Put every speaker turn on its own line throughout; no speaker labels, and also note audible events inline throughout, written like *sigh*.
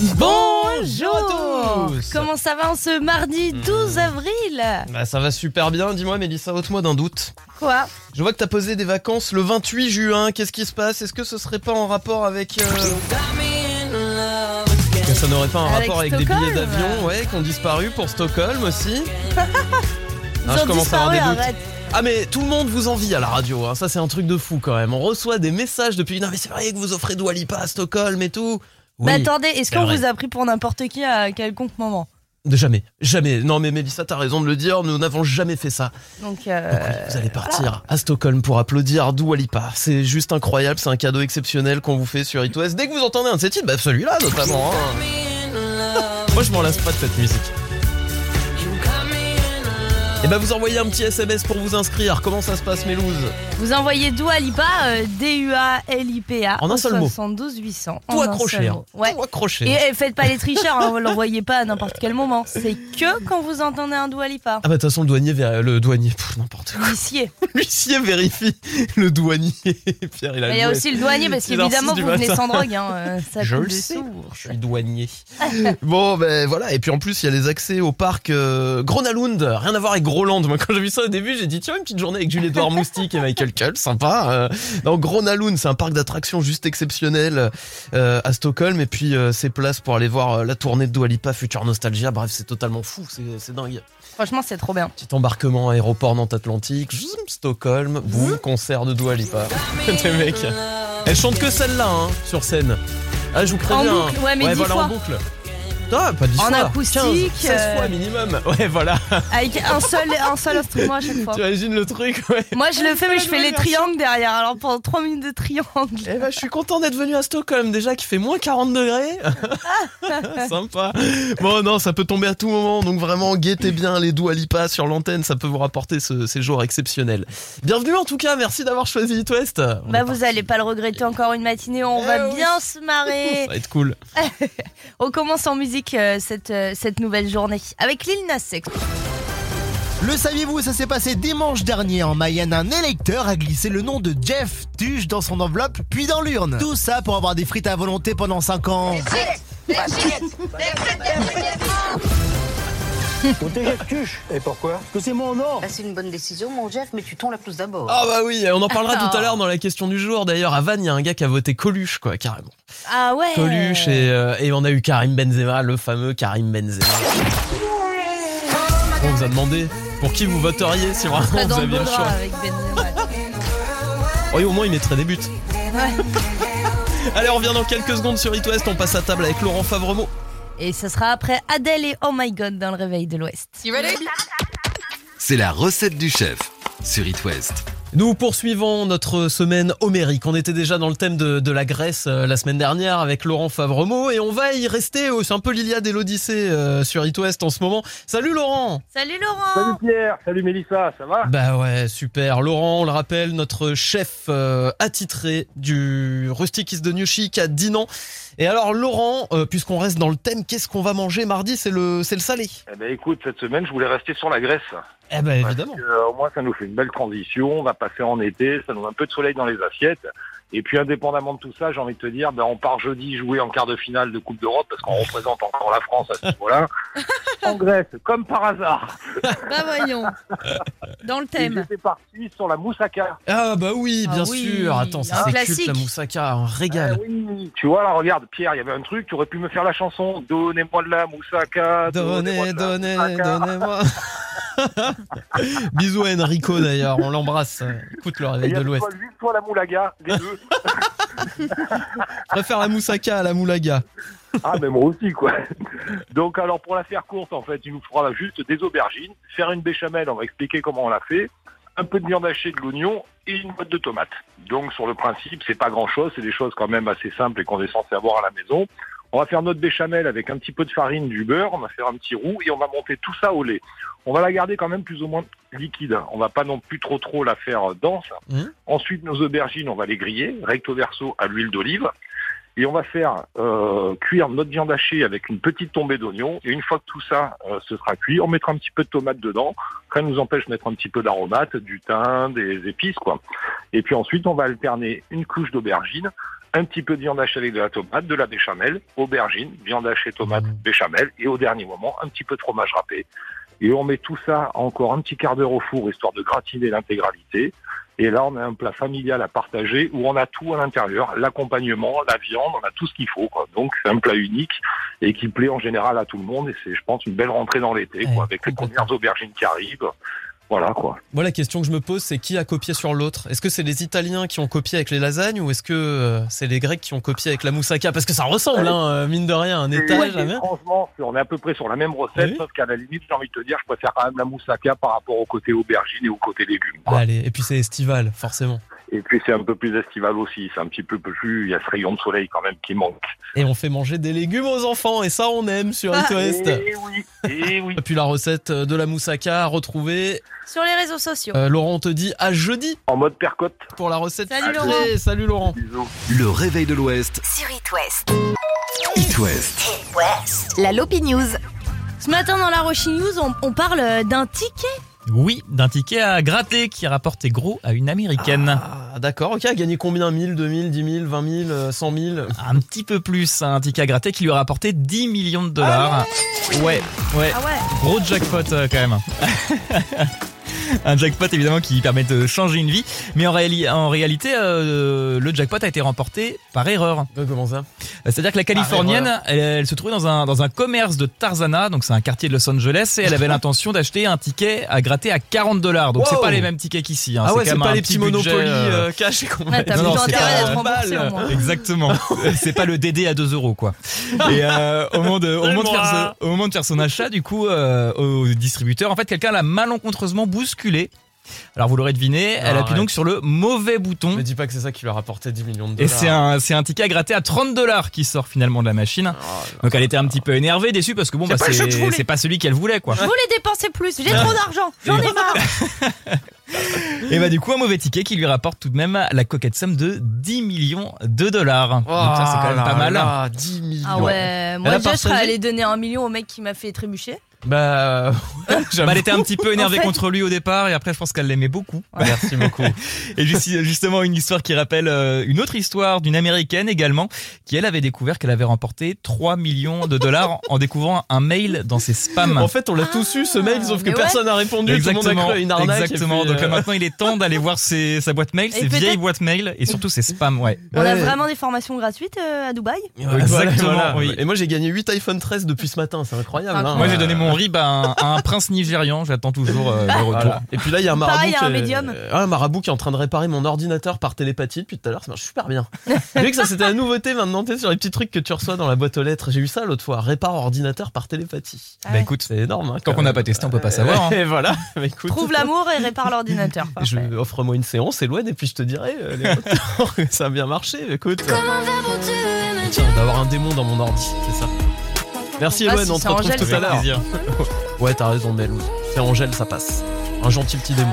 Bonjour
à tous.
Comment ça va en ce mardi 12 avril
Bah ça va super bien, dis-moi Mélissa, ôte-moi d'un doute.
Quoi
Je vois que t'as posé des vacances le 28 juin, qu'est-ce qui se passe Est-ce que ce serait pas en rapport avec... euh, que ça n'aurait pas un
Avec
rapport avec des billets d'avion, ouais, qui ont disparu pour Stockholm aussi *laughs*
Ils
Ah, je commence à avoir des doutes. Ah mais tout le monde vous envie à la radio, hein. ça c'est un truc de fou quand même. On reçoit des messages depuis... Non mais c'est vrai que vous offrez Dua Lipa à Stockholm et tout.
Bah
Oui.
attendez, est-ce qu'on
vrai.
vous a pris pour n'importe qui à quelconque moment
De jamais, jamais. Non mais Mélissa, t'as raison de le dire, nous n'avons jamais fait ça.
Donc, euh,
Donc oui, vous allez partir à Stockholm pour applaudir Dua Lipa. C'est juste incroyable, c'est un cadeau exceptionnel qu'on vous fait sur It West. Dès que vous entendez un de ces titres, bah celui-là notamment. hein. Moi je m'en lasse pas de cette musique. Et bah vous envoyez un petit SMS pour vous inscrire. Comment ça se passe Mélouse
vous envoyez Dua Lipa, euh, D-U-A-L-I-P-A,
En un seul mot.
72 800.
Tout
en
accroché. Hein.
Ouais.
Tout accroché.
Et eh, faites pas les tricheurs, hein, vous l'envoyez pas à n'importe quel moment. C'est que quand vous entendez un Dua Lipa.
Ah bah de toute façon le douanier, le douanier, n'importe quoi.
L'huissier. *laughs*
L'huissier vérifie le douanier. *laughs* Pierre il a
Mais il y a aussi le douanier parce
6h06
qu'évidemment vous venez sans drogue. Hein, euh, *laughs* ça
Je le sais, je suis douanier. bon, ben voilà. Et puis en plus, il y a les accès au parc euh, Gronalund. Rien à voir avec Groland. Moi, quand j'ai vu ça au début, j'ai dit tiens, une petite journée avec Jules-Edouard Moustique et Michael Kull, sympa. Euh, non, Gronalund, c'est un parc d'attractions juste exceptionnel euh, à Stockholm. Et puis, euh, c'est place pour aller voir euh, la tournée de Dua Lipa, Future Nostalgia. Bref, c'est totalement fou. C'est dingue.
Franchement, c'est trop bien.
Petit embarquement aéroport Nantes-Atlantique, Stockholm, boum, concert de Dua Lipa. Des *laughs* mecs. Elle chante que celle-là, hein, sur scène. Ah, je vous préviens.
En boucle, ouais, mais dix
voilà,
fois.
en boucle. Ah, pas 10
En
fois.
acoustique,
15, 16
euh,
fois minimum. *laughs* Ouais, voilà.
Avec un seul, un seul instrument à chaque fois.
Tu imagines le truc, ouais.
Moi, je le fais, mais je fais les triangles derrière. Alors, pendant 3 minutes de triangle.
Eh ben, je suis content d'être venu à Stockholm, déjà, qui fait moins 40 degrés. *laughs* Sympa. Bon, non, ça peut tomber à tout moment, donc vraiment, guettez bien les Dua Lipa sur l'antenne, ça peut vous rapporter ce séjour exceptionnel. Bienvenue en tout cas, merci d'avoir choisi It West. On
Bah, vous allez pas le regretter encore une matinée. On
Eh
va
oui.
bien se marrer. *laughs*
Ça va être cool.
On commence en musique euh, cette, euh, cette nouvelle journée avec Lil Nas X.
Le saviez-vous, ça s'est passé dimanche dernier en Mayenne. Un électeur a glissé le nom de Jeff Tuche dans son enveloppe, puis dans l'urne. Tout ça pour avoir des frites à volonté pendant 5 ans.
Et pourquoi? Parce que c'est mon nom
Bah, c'est une bonne décision, mon Jeff, mais tu tombes la plus d'abord.
Ah bah oui, on en parlera
Ah.
tout à l'heure dans la question du jour. D'ailleurs, à Vannes, il y a un gars qui a voté Coluche, quoi, carrément.
Ah ouais.
Coluche et, euh, et on a eu Karim Benzema, le fameux Karim Benzema. On vous a demandé pour qui vous voteriez si vraiment vous aviez le choix.
avec Benzema. *laughs*
Oui, au moins il mettrait des buts.
Ouais. *laughs*
Allez, on revient dans quelques secondes sur It West. On passe à table avec Laurent Favremo.
Et ça sera après Adèle et Oh My God dans le réveil de l'Ouest.
C'est la recette du chef sur It West.
Nous poursuivons notre semaine homérique. On était déjà dans le thème de, de la Grèce euh, la semaine dernière avec Laurent Favremo et on va y rester. Oh, C'est un peu l'Iliade et l'Odyssée euh, sur It West en ce moment. Salut Laurent
Salut Laurent.
Salut Pierre, salut Mélissa, ça va?
Bah ouais, super. Laurent, on le rappelle, notre chef euh, attitré du Rustic is the New Chic à Dinan. Et alors Laurent, euh, puisqu'on reste dans le thème, qu'est-ce qu'on va manger mardi? C'est le, c'est le salé.
Eh ben écoute, cette semaine, je voulais rester sur la Grèce.
Eh ben
Parce
évidemment.
que, euh, au moins, ça nous fait une belle transition. On va passer en été, ça nous met un peu de soleil dans les assiettes. Et puis, indépendamment de tout ça, j'ai envie de te dire, ben, on part jeudi jouer en quart de finale de Coupe d'Europe parce qu'on représente encore la France à ce niveau-là. *laughs* en Grèce, comme par hasard.
Bah voyons. Dans le thème.
J'étais parti sur la moussaka.
Ah bah oui,
Ah
bien
oui,
sûr. Attends, ça
un
c'est la moussaka, un régal.
Ah oui, tu vois, là, regarde, Pierre, il y avait un truc, tu aurais pu me faire la chanson Donnez-moi de la moussaka.
Donnez, donnez, donnez-moi. *laughs* Bisous à Enrico d'ailleurs, on l'embrasse. Écoute le réveil
il y
de l'Ouest.
soit lui, soit la moulaga, les deux. *laughs*
Je préfère la moussaka à la moulaga.
Ah, mais moi aussi, quoi. Donc, alors, pour la faire courte, en fait, il nous faudra juste des aubergines, faire une béchamel, on va expliquer comment on l'a fait, un peu de viande hachée, de l'oignon et une boîte de tomates. Donc, sur le principe, c'est pas grand chose, c'est des choses quand même assez simples et qu'on est censé avoir à la maison. On va faire notre béchamel avec un petit peu de farine, du beurre, on va faire un petit roux et on va monter tout ça au lait. On va la garder quand même plus ou moins liquide. On va pas non plus trop trop la faire dense.
Mhm.
Ensuite, nos aubergines, on va les griller recto verso à l'huile d'olive. Et on va faire euh, cuire notre viande hachée avec une petite tombée d'oignon. Et une fois que tout ça euh, se sera cuit, on mettra un petit peu de tomate dedans. Ne nous empêche de mettre un petit peu d'aromates, du thym, des épices, quoi. Et puis ensuite, on va alterner une couche d'aubergine, un petit peu de viande hachée avec de la tomate, de la béchamel, aubergine, viande hachée, tomate, béchamel, et au dernier moment, un petit peu de fromage râpé. Et on met tout ça encore un petit quart d'heure au four, histoire de gratiner l'intégralité. Et là, on a un plat familial à partager où on a tout à l'intérieur, l'accompagnement, la viande, on a tout ce qu'il faut. Quoi. Donc c'est un plat unique et qui plaît en général à tout le monde. Et c'est, je pense, une belle rentrée dans l'été,
Ouais,
quoi, avec les premières aubergines qui arrivent. Voilà quoi.
Moi, la question que je me pose, c'est qui a copié sur l'autre? Est-ce que c'est les Italiens qui ont copié avec les lasagnes ou est-ce que euh, c'est les Grecs qui ont copié avec la moussaka? Parce que ça ressemble, hein, euh, mine de rien, un étage, mer.
franchement, on est à peu près sur la même recette,
Oui.
sauf qu'à la limite, j'ai envie de te dire, je préfère quand même la moussaka par rapport au côté aubergine et au côté légumes. Quoi.
Allez, et puis c'est estival, forcément.
Et puis c'est un peu plus estival aussi, c'est un petit peu plus, il y a ce rayon de soleil quand même qui manque.
Et on fait manger des légumes aux enfants, et ça, on aime sur
Ah.
It West.
Et oui, et oui.
Et puis la recette de la moussaka à retrouver.
Sur les réseaux sociaux.
Euh, Laurent te dit à jeudi
En mode percotte.
pour la recette.
Salut. Laurent.
Salut Laurent.
Bisous.
Le réveil de l'Ouest,
Sur It West.
It West.
La Lopi News.
Ce matin dans la Rochi News, on, on parle d'un ticket.
Oui, d'un ticket à gratter qui a rapporté gros à une américaine.
Ah, d'accord, ok, a gagné combien? 1000, 2000, 10 000, 20 000, euh, 100 000
Un petit peu plus, un ticket à gratter qui lui a rapporté 10 millions de dollars. ouais, ouais,
Ah ouais.
gros jackpot euh, quand même. *laughs* Un jackpot évidemment qui permet de changer une vie, mais en, réali- en réalité, euh, le jackpot a été remporté par erreur.
Euh, Comment ça?
C'est-à-dire que la Californienne, elle, elle se trouvait dans un, dans un commerce de Tarzana, donc c'est un quartier de Los Angeles, et elle avait *laughs* l'intention d'acheter un ticket à gratter à 40 dollars. Donc c'est
Wow.
pas les mêmes tickets qu'ici. hein.
Ah ouais, c'est pas
un
les
petit
petits Monopoly
euh,
euh, cash et qu'on
Ouais, t'as plutôt
c'est
intérêt
euh,
remboursé au moins.
Exactement. *laughs* c'est pas le DD à 2 euros quoi. Et euh, au, moment de, au, moment de faire ce- au moment de faire son achat, du coup, euh, au distributeur, en fait, quelqu'un l'a malencontreusement Alors vous l'aurez deviné, elle
Ah,
appuie
ouais.
donc sur le mauvais bouton.
Me dis pas que c'est ça qui lui a rapporté 10 millions de
Et
dollars.
c'est un, c'est un ticket à gratter à 30 dollars qui sort finalement de la machine. Donc elle était un petit peu énervée, déçue parce que bon,
C'est
bah,
pas
c'est pas celui qu'elle voulait quoi.
Je voulais dépenser plus, j'ai trop d'argent, j'en ai marre. *laughs*
Et bah du coup un mauvais ticket qui lui rapporte tout de même la coquette somme de 10 millions de dollars.
Oh
Donc ça c'est quand même
là
pas mal.
là, 10 millions.
Ah ouais, moi déjà je serais allé donner un million au mec qui m'a fait trébucher.
Bah, *laughs*
Bah, elle était un petit peu énervée
En fait-
contre lui au départ et après je pense qu'elle l'aimait beaucoup.
merci beaucoup. *laughs*
Et juste- justement une histoire qui rappelle euh, une autre histoire d'une américaine également qui elle avait découvert qu'elle avait remporté 3 millions de dollars en découvrant un mail dans ses spams.
En fait, on l'a tous eu ce mail, sauf que
ouais.
personne n'a répondu. Tout le monde a cru à une arnaque.
exactement.
et puis,
Donc là
euh,
maintenant il est temps d'aller voir ses, sa boîte mail,
Et
ses vieilles boîtes mail et surtout ses spams, ouais.
On a
ouais.
vraiment des formations gratuites euh, à Dubaï?
Ouais,
Exactement,
voilà,
oui.
Et moi, j'ai gagné 8 iPhone 13 depuis ce matin. C'est incroyable. hein.
Moi j'ai donné
Euh,
mon À un, à un prince nigérian, j'attends toujours euh, le retour.
Voilà. Et puis là, il y a un marabout.
Pareil,
qui
un
est-
médium.
euh, un marabout qui est en train de réparer mon ordinateur par télépathie depuis tout à l'heure. Ça marche super bien. J'ai *laughs* vu que ça c'était la nouveauté maintenant, tu sur les petits trucs que tu reçois dans la boîte aux lettres. J'ai eu ça l'autre fois. Répare ordinateur par télépathie.
Ah
Bah écoute,
C'est énorme. Hein,
Tant
quand
qu'on n'a pas testé, on peut pas savoir, hein. *laughs*
Et voilà. Bah, écoute.
Trouve l'amour et répare l'ordinateur. *laughs*
Je offre-moi une séance, Eloane, et puis je te dirai euh, les ça a bien marché. Écoute. Tiens, il va y avoir un démon dans mon ordi, c'est ça. Merci
Ah,
Eloane,
si
on te
c'est
retrouve
Angèle,
tout à l'heure. *laughs* Ouais, t'as raison, Mel. C'est Angèle, ça passe. Un gentil petit démon.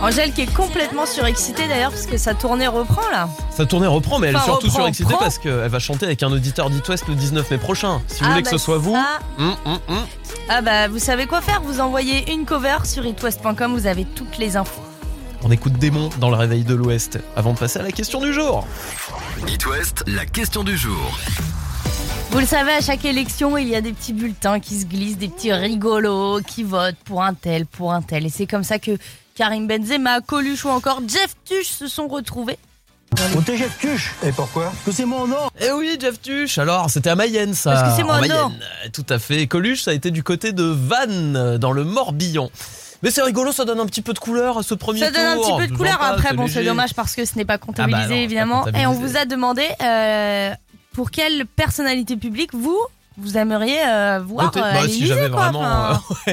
Angèle qui est complètement surexcitée d'ailleurs parce que sa tournée reprend là.
Sa tournée reprend, mais elle est surtout
reprend,
surexcitée parce qu'elle va chanter avec un auditeur d'It West le 19 mai prochain. Si vous
Ah,
voulez que
bah,
ce soit vous.
ça-
hum, hum, hum.
Ah bah vous savez quoi faire, vous envoyez une cover sur itwest.com, vous avez toutes les infos.
On écoute Démon dans le réveil de l'Ouest avant de passer à la question du jour.
It West, la question du jour.
Vous le savez, à chaque élection, il y a des petits bulletins qui se glissent, des petits rigolos qui votent pour un tel, pour un tel. Et c'est comme ça que Karim Benzema, Coluche ou encore Jeff Tuch se sont retrouvés.
On te jette tuche. Et pourquoi Parce que c'est mon nom.
Eh oui, Jeff Tuch. Alors, c'était à Mayenne, ça.
Parce que c'est
en
mon
Mayenne.
nom.
Euh, Tout à fait. Coluche, ça a été du côté de Vannes, euh, dans le Morbihan. Mais c'est rigolo, ça donne un petit peu de couleur à ce premier
Ça
tour.
donne un petit peu de couleur. Après, bon, c'est dommage parce que ce n'est pas comptabilisé,
Ah bah non, pas
évidemment. Et on
comptabilisé.
vous a demandé euh, pour quelle personnalité publique vous, vous aimeriez euh, voir
Voter.
euh,
Bah,
à
si
l'Élysée,
j'avais
quoi.
vraiment.
Enfin,
euh, *laughs*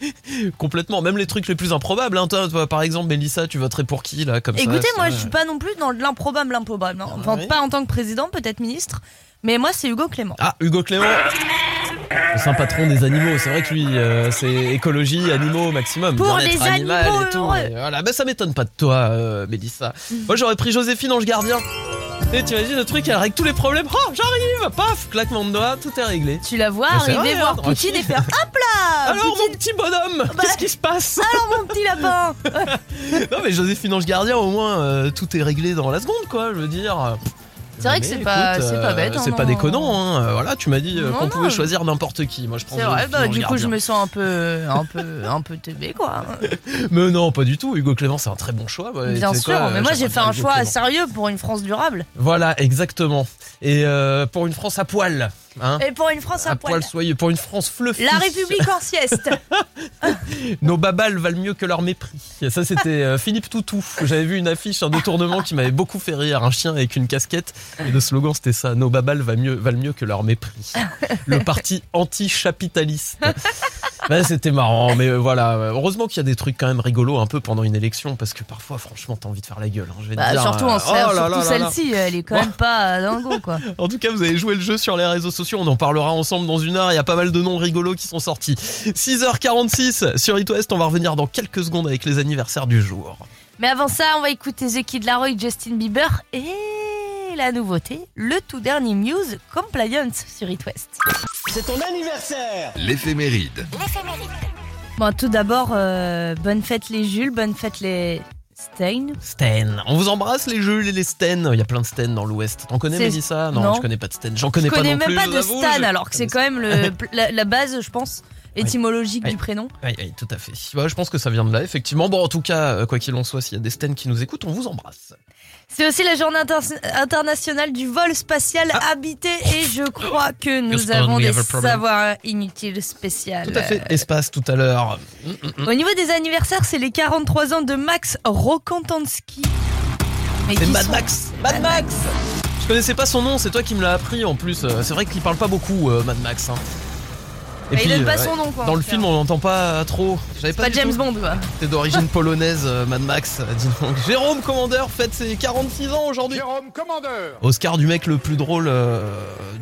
ouais. Complètement, même les trucs les plus improbables. hein. Toi, toi, par exemple, Mélissa, tu voterais pour qui là comme ça
Écoutez, moi, je suis pas non plus dans l'improbable, l'improbable. hein. Enfin,
Ah oui
pas en tant que président, peut-être ministre. Mais moi, c'est Hugo Clément.
Ah, Hugo Clément C'est un patron des animaux, c'est vrai que lui, euh, c'est écologie, animaux au maximum.
Pour les
animal
animaux
et tout.
heureux.
Et voilà, bah, ça m'étonne pas de toi, euh, Mélissa. Moi, j'aurais pris Joséphine Ange Gardien. Et tu imagines le truc, elle règle tous les problèmes. Oh, j'arrive Paf Claquement de doigts, tout est réglé.
Tu la vois arriver
vrai,
voir Poutine et faire Hop là
Alors,
Poutine,
mon petit bonhomme,
Bah-
qu'est-ce qui se passe
Alors mon petit lapin *laughs*
Non, mais Joséphine Ange Gardien, au moins, euh, tout est réglé dans la seconde, quoi, je veux dire.
C'est vrai que c'est pas- c'est pas
euh,
bête, hein,
c'est pas
non.
déconnant, hein. Euh, Voilà, tu m'as dit euh, qu'on pouvait choisir n'importe qui. Moi, je prends
C'est vrai,
Joséphine
bah du coup je me sens un peu, un peu, un peu teubé quoi. *laughs*
Mais non, pas du tout. Hugo Clément, c'est un très bon choix.
Bien sûr, mais moi j'ai fait un choix sérieux pour une France durable
Voilà, exactement. Et pour une France à poil, hein.
et pour une France à, poil.
soyeux, pour une France fluffy.
La République en sieste. *laughs*
Nos babales valent mieux que leur mépris. Et ça, c'était euh, Philippe Toutou. J'avais vu une affiche, un détournement qui m'avait beaucoup fait rire. Un chien avec une casquette. Et le slogan, c'était ça. Nos babales valent mieux, valent mieux que leur mépris. Le parti anti-chapitaliste. Ouais, c'était marrant, mais euh, voilà. Heureusement qu'il y a des trucs quand même rigolos un peu pendant une élection, parce que parfois, franchement, t'as envie de faire la gueule. hein, je vais te
Bah,
dire,
surtout,
euh,
en,
oh
surtout
là là.
celle-ci, elle est quand même pas dingo quoi. *laughs*
En tout cas, vous avez joué le jeu sur les réseaux sociaux. On en parlera ensemble dans une heure. Il y a pas mal de noms rigolos qui sont sortis. 6h46 sur It West. On va revenir dans quelques secondes avec les anniversaires du jour.
Mais avant ça, on va écouter The Kid Laroi, Justin Bieber et la nouveauté, le tout dernier Muse Compliance sur It West.
C'est ton anniversaire
L'éphéméride.
Bon, tout d'abord, euh, bonne fête les Jules, bonne fête les Stein.
Sten. On vous embrasse les jeux et les Sten. Il y a plein de Sten dans l'Ouest. T'en connais Mélissa? Non,
non.
je connais pas de Sten. J'en connais
Je
pas
connais
non
même
plus.
pas
je
de
vous avoue,
Stan,
je-
alors que c'est quand même le, la, la base, je pense, étymologique du prénom.
Oui, oui, tout à fait. Ouais, je pense que ça vient de là, effectivement. Bon, en tout cas, euh, quoi qu'il en soit, s'il y a des Sten qui nous écoutent, on vous embrasse.
C'est aussi la journée inter- internationale du vol spatial
Ah.
habité et je crois que nous avons des savoirs inutiles spéciales.
Tout à fait. Espace tout à l'heure.
Au niveau des anniversaires, c'est les 43 ans de Max Rokantansky.
C'est Mad
sont-
Max. Mad Max. Je connaissais pas son nom, c'est toi qui me l'as appris en plus. Euh, C'est vrai qu'il parle pas beaucoup, euh, Mad Max. hein.
Mais il donne pas
euh,
son nom, quoi,
Dans le film, on l'entend pas trop. Pas,
James
tout.
Bond, quoi. *laughs*
T'es d'origine polonaise, euh, Mad Max. euh, dis donc. *laughs* Jérôme Commandeur fête ses 46 ans aujourd'hui.
Jérôme Commandeur
Oscar du mec le plus drôle euh,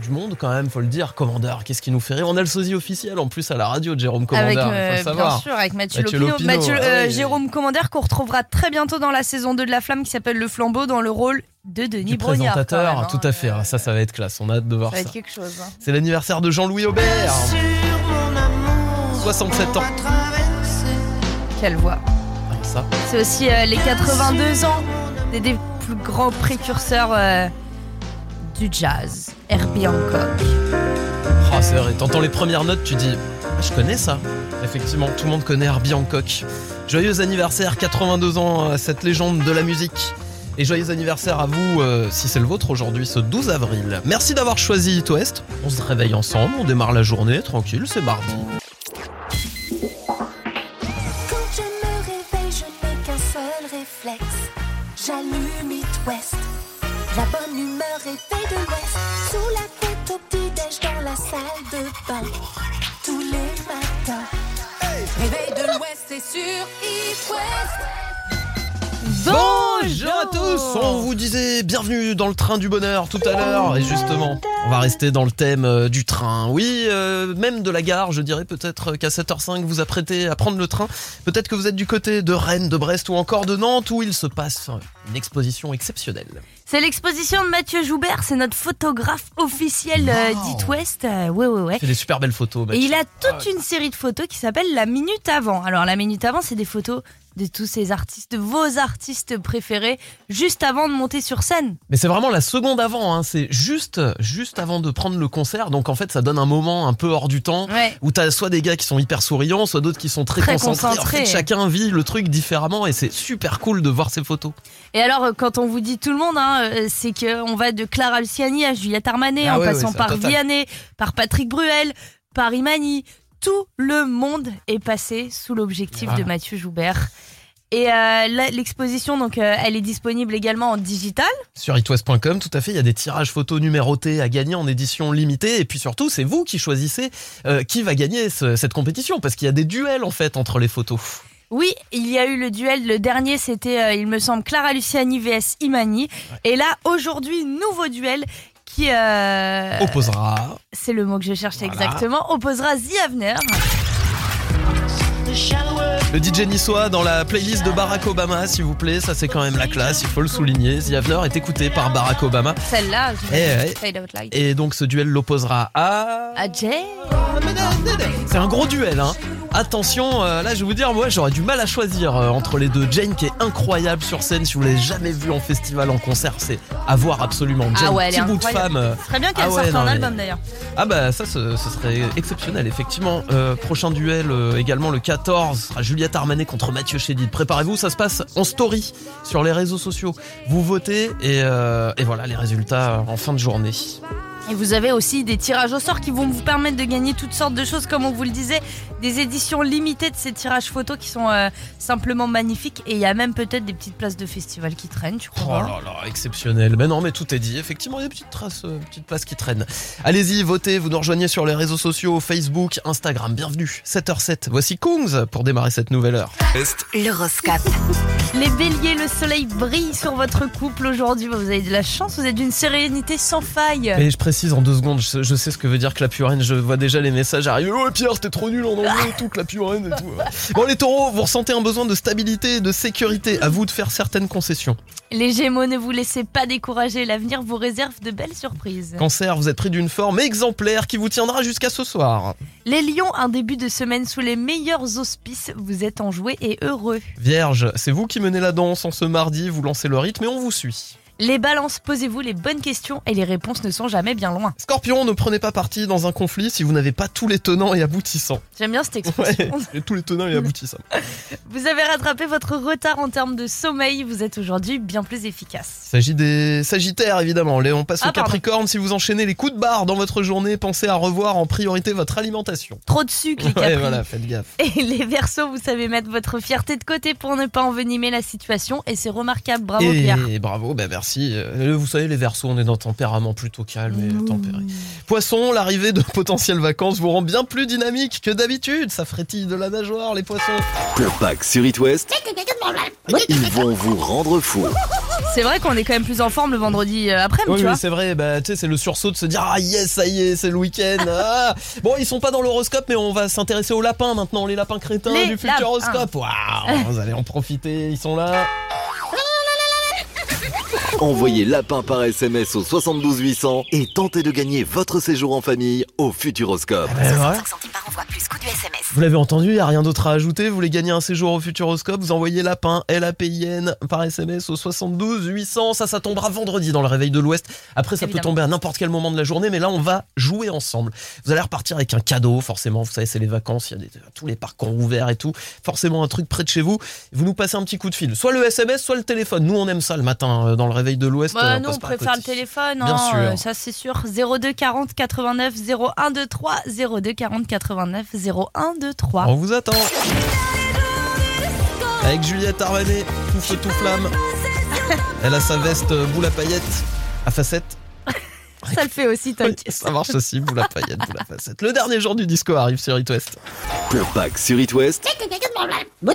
du monde quand même, faut le dire. Commandeur, qu'est-ce qui nous fait rire On a le sosie officiel en plus à la radio de Jérôme
Avec,
Commandeur,
euh,
faut le savoir.
bien sûr, avec Mathieu,
Mathieu
Lopino.
Lopino,
Mathieu, euh,
oui.
Jérôme Commandeur qu'on retrouvera très bientôt dans la saison 2 de La Flamme qui s'appelle Le Flambeau dans le rôle de Denis
Du
Brognard.
présentateur,
même, hein.
tout à fait. Ah, Ça, ça va être classe. On a hâte de voir
Ça va
ça.
être quelque chose. hein.
C'est l'anniversaire de Jean-Louis Aubert. 67 ans.
Quelle voix.
Ah, ça.
C'est aussi euh, les 82 ans des, des plus grands précurseurs euh, du jazz. Herbie Hancock.
Oh, c'est vrai, t'entends les premières notes, tu dis Ah, Je connais ça. Effectivement, tout le monde connaît Herbie Hancock. Joyeux anniversaire, 82 ans à cette légende de la musique. Et joyeux anniversaire à vous, euh, si c'est le vôtre aujourd'hui, ce 12 avril. Merci d'avoir choisi It West. On se réveille ensemble, on démarre la journée, tranquille, c'est mardi.
J'allume It West. La bonne humeur réveille de l'Ouest. Sous la couette au petit-déj dans la salle de bain. Tous les matins. Réveil de l'Ouest, c'est sur It West.
Bonjour à tous On vous disait bienvenue dans le train du bonheur tout à l'heure et justement on va rester dans le thème euh, du train. Oui, euh, même de la gare, je dirais peut-être qu'à 7h05 vous apprêtez à prendre le train. Peut-être que vous êtes du côté de Rennes, de Brest ou encore de Nantes où il se passe une exposition exceptionnelle.
C'est l'exposition de Mathieu Joubert, c'est notre photographe officiel euh,
Wow.
d'It West. Euh, ouais, ouais, ouais.
C'est des super belles photos.
Et il a toute une série de photos qui s'appelle La Minute Avant. Alors, La Minute Avant, c'est des photos de tous ces artistes, de vos artistes préférés, juste avant de monter sur scène.
Mais c'est vraiment la seconde avant, hein. c'est juste, juste avant de prendre le concert. Donc en fait, ça donne un moment un peu hors du temps
Ouais.
où t'as soit des gars qui sont hyper souriants, soit d'autres qui sont très,
Très
concentrés. En
concentrés.
fait, chacun vit le truc différemment et c'est super cool de voir ces photos.
Et alors, euh, quand on vous dit tout le monde, hein, euh, c'est qu'on va de Clara Luciani à Juliette Armanet,
Ah
en
ouais,
passant
ouais,
par
total.
Vianney, par Patrick Bruel, par Imani. Tout le monde est passé sous l'objectif
Voilà.
de Mathieu Joubert. Et euh, l'exposition, donc, euh, elle est disponible également en digital.
Sur itwest.com, tout à fait, il y a des tirages photos numérotés à gagner en édition limitée. Et puis surtout, c'est vous qui choisissez euh, qui va gagner ce- cette compétition parce qu'il y a des duels en fait entre les photos.
Oui, il y a eu le duel. Le dernier, c'était, il me semble, Clara Luciani vs Imani. Et là, aujourd'hui, nouveau duel qui, euh,
Opposera.
c'est le mot que je cherchais
Voilà.
exactement, opposera The Avener.
Le DJ niçois dans la playlist de Barack Obama, s'il vous plaît, ça c'est quand même la classe, il faut le souligner. The Avener est écouté par Barack Obama.
Celle-là, je
Eh ouais.
Fade Out Like.
Et donc ce duel l'opposera à...
À Jay
C'est un gros duel, hein. Attention, euh, là je vais vous dire, moi j'aurais du mal à choisir euh, entre les deux. Jane qui est incroyable sur scène, si vous l'avez jamais vu en festival, en concert, c'est à voir absolument. Jane,
Ah ouais,
petit bout de femme. euh,
Ce serait bien qu'elle
Ah ouais,
sorte un
mais-
album d'ailleurs.
Ah bah ça ce, ce serait exceptionnel effectivement. Euh, prochain duel euh, également le 14 sera Juliette Armanet contre Mathieu Chédid. Préparez-vous, ça se passe en story sur les réseaux sociaux. Vous votez et, euh, et voilà les résultats en fin de journée.
Et vous avez aussi des tirages au sort qui vont vous permettre de gagner toutes sortes de choses, comme on vous le disait, des éditions limitées de ces tirages photos qui sont euh, simplement magnifiques. Et il y a même peut-être des petites places de festival qui traînent, tu
Oh
crois
là là, exceptionnel. Mais non, mais tout est dit. Effectivement, il y a des petites traces, euh, petites places qui traînent. Allez-y, votez. Vous nous rejoignez sur les réseaux sociaux, Facebook, Instagram. Bienvenue. 7h07. Voici Kungs pour démarrer cette nouvelle heure.
L'horoscope.
Les béliers, le soleil brille sur votre couple aujourd'hui. Vous avez de la chance, vous êtes d'une sérénité sans faille.
Et je précise en deux secondes, je, je sais ce que veut dire Clapurène, je vois déjà les messages arriver. Oh Pierre, t'es trop nul en anglais et tout, Clapurène et tout. *laughs* Bon les taureaux, vous ressentez un besoin de stabilité et de sécurité. À vous de faire certaines concessions.
Les gémeaux, ne vous laissez pas décourager. L'avenir vous réserve de belles surprises.
Cancer, vous êtes pris d'une forme exemplaire qui vous tiendra jusqu'à ce soir.
Les lions, un début de semaine sous les meilleurs auspices. Vous êtes enjoués et heureux.
Vierge, c'est vous qui menez la danse en ce mardi, vous lancez le rythme et on vous suit.
Les balances, posez-vous les bonnes questions et les réponses ne sont jamais bien loin.
Scorpion, ne prenez pas parti dans un conflit si vous n'avez pas tous les tenants et aboutissants.
J'aime bien cette
Ouais,
expression.
et tous les tenants et aboutissants. *laughs*
Vous avez rattrapé votre retard en termes de sommeil. Vous êtes aujourd'hui bien plus efficace.
Il s'agit des Sagittaires évidemment. Léon on passe
Ah,
au
pardon.
Capricorne. Si vous enchaînez les coups de barre dans votre journée, pensez à revoir en priorité votre alimentation.
Trop de sucre, les
Ouais, voilà, faites gaffe. *laughs*
Et les versos, vous savez mettre votre fierté de côté pour ne pas envenimer la situation. Et c'est remarquable. Bravo,
et
Pierre.
bravo, bah merci. Euh, Vous savez, les Verseaux, on est dans un tempérament plutôt calme et tempéré. Poisson, l'arrivée de potentielles vacances vous rend bien plus dynamique que d'habitude. Ça frétille de la nageoire, les poissons.
Plan Pack sur It West. Ils vont vous rendre fou.
C'est vrai qu'on est quand même plus en forme le vendredi euh, après,
Oui,
tu
oui,
vois.
c'est vrai, bah, tu sais, c'est le sursaut de se dire Ah yes, ça y est, c'est le week-end. Ah. Bon, ils sont pas dans l'horoscope, mais on va s'intéresser aux lapins maintenant, les lapins crétins
Les
du
lapins.
futuroscope. Waouh, vous allez en profiter, ils sont là.
Envoyez lapin par SMS au 72 800 et tentez de gagner votre séjour en famille au Futuroscope.
Eh ouais.
centimes par envoi
Vous l'avez entendu, il n'y a rien d'autre à ajouter. Vous voulez gagner un séjour au Futuroscope, vous envoyez lapin, L-A-P-I-N, par SMS au 72 800. Ça, ça tombera vendredi dans le réveil de l'Ouest. Après, ça
Évidemment.
peut tomber à n'importe quel moment de la journée, mais là, on va jouer ensemble. Vous allez repartir avec un cadeau, forcément. Vous savez, c'est les vacances, il y a des, tous les parcs ont ouvert et tout. Forcément, un truc près de chez vous. Vous nous passez un petit coup de fil. Soit le SMS, soit le téléphone. Nous, on aime ça le matin euh, dans le réveil de l'Ouest.
Bah,
euh,
nous, on préfère le téléphone,
Bien
hein,
sûr.
euh, ça c'est sûr. 02 40 89 01 23 02 40 89 01 23.
On vous attend. Avec Juliette Armanet, tout feu, tout flamme. *laughs* Elle a sa veste euh, boule à paillettes à facettes.
Ça le fait aussi,
Oui,
t'inquiète.
ça marche aussi, boule à paillettes, boule à facettes. Le dernier jour du disco arrive sur It West.
Pack sur It West.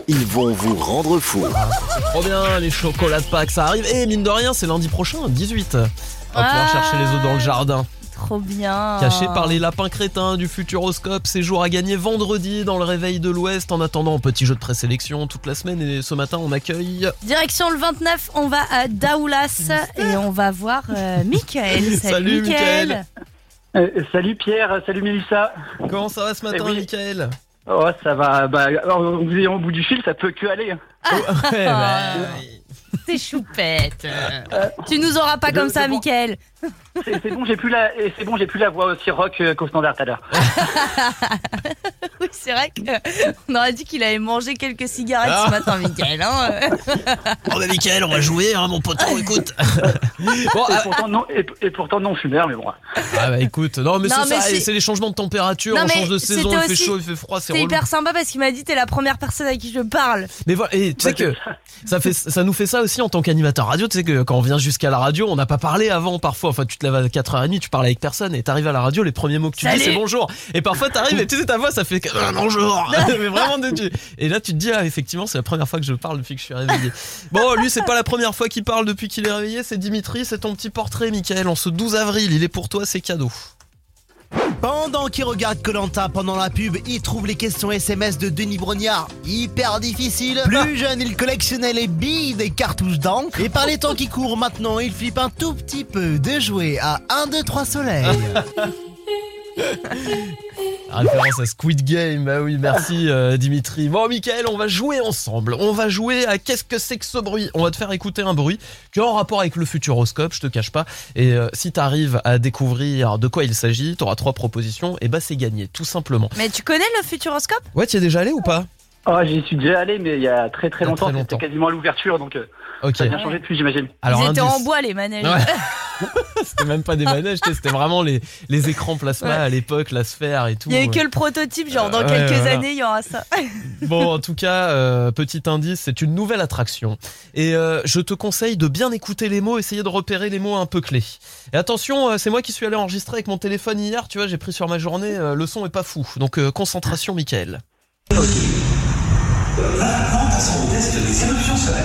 Ils vont vous rendre fou.
Trop bien, les chocolats de Pâques, ça arrive. Et mine de rien, c'est lundi prochain, 18. On va pouvoir
Ah.
chercher les œufs dans le jardin.
Trop bien.
Caché par les lapins crétins du Futuroscope, séjour à gagner vendredi dans le réveil de l'Ouest. En attendant, petit jeu de présélection toute la semaine. Et ce matin, on accueille.
Direction le 29, on va à Daoulas et on va voir euh, Michael. *laughs* Salut,
Salut,
Michael.
Michael.
Euh, salut Pierre, salut Mélissa.
Comment ça va ce matin,
Eh oui.
Michael
Oh, ça va. Bah, alors, vous êtes au bout du fil, ça peut que aller. hein.
Ouais, bah, *laughs*
C'est choupette. tu nous auras pas comme ça,
c'est bon.
Michael.
C'est bon, j'ai plus la, c'est bon, j'ai plus la voix aussi rock euh, qu'au standard tout à l'heure.
Oui, c'est vrai qu'on aurait dit qu'il avait mangé quelques cigarettes
Ah.
ce matin, Michael. Hein *laughs*
Bon bah Mickaël, on va jouer, hein, mon poteau, *laughs* écoute. bon,
Et
ah,
pourtant non, et, et pourtant non fumeur, mais bon.
ah bah écoute, non mais c'est les changements de température,
Non,
on change de saison, il fait
aussi-
chaud, il fait froid, c'est
hyper sympa parce qu'il m'a dit t'es la première personne à qui je parle.
Mais voilà, et tu sais que ça fait, ça nous fait ça aussi en tant qu'animateur radio, tu sais que quand on vient jusqu'à la radio, on n'a pas parlé avant parfois, enfin tu te lèves à 4h30, tu parles avec personne et t'arrives à la radio, les premiers mots que tu
Salut.
dis c'est bonjour. Et parfois t'arrives et tu sais ta voix ça fait Ah, bonjour. *laughs* mais vraiment de tu- Et là tu te dis ah effectivement c'est la première fois que je parle depuis que je suis réveillé. Bon lui c'est pas la première fois qu'il parle depuis qu'il est réveillé, c'est Dimitri, c'est ton petit portrait Michael en ce 12 avril, il est pour toi, c'est cadeau.
Pendant qu'il regarde Colanta pendant la pub, il trouve les questions SMS de Denis Brognard hyper difficiles. Plus jeune, il collectionnait les billes des cartouches d'encre. Et par les temps qui courent maintenant, il flippe un tout petit peu de jouer à 1, 2, 3 soleil. *laughs*
Référence à Squid Game, bah oui, merci euh, Dimitri. Bon, Michael, on va jouer ensemble. On va jouer à qu'est-ce que c'est que ce bruit? On va te faire écouter un bruit qui est en rapport avec le futuroscope, je te cache pas. Et euh, si t'arrives à découvrir de quoi il s'agit, t'auras trois propositions, et bah c'est gagné, tout simplement.
Mais tu connais le futuroscope
Ouais, t'y es déjà allé ou pas?
Oh, j'y suis déjà allé, mais il y a très très longtemps.
longtemps.
C'était quasiment à l'ouverture, donc euh, ça a bien changé depuis, j'imagine.
Alors,
Ils étaient en bois les manèges.
Ouais. *laughs* c'était même pas des manèges, c'était vraiment les, les écrans plasma
Ouais.
à l'époque, la sphère et tout.
Il y a eu que le prototype, genre dans quelques
voilà.
années il y aura ça.
Bon, en tout cas, euh, petit indice, c'est une nouvelle attraction. Et euh, je te conseille de bien écouter les mots, essayer de repérer les mots un peu clés. Et attention, euh, c'est moi qui suis allé enregistrer avec mon téléphone hier, tu vois, j'ai pris sur ma journée, euh, le son est pas fou. Donc euh, concentration, Michael.
Augmentation modeste des éruptions solaires.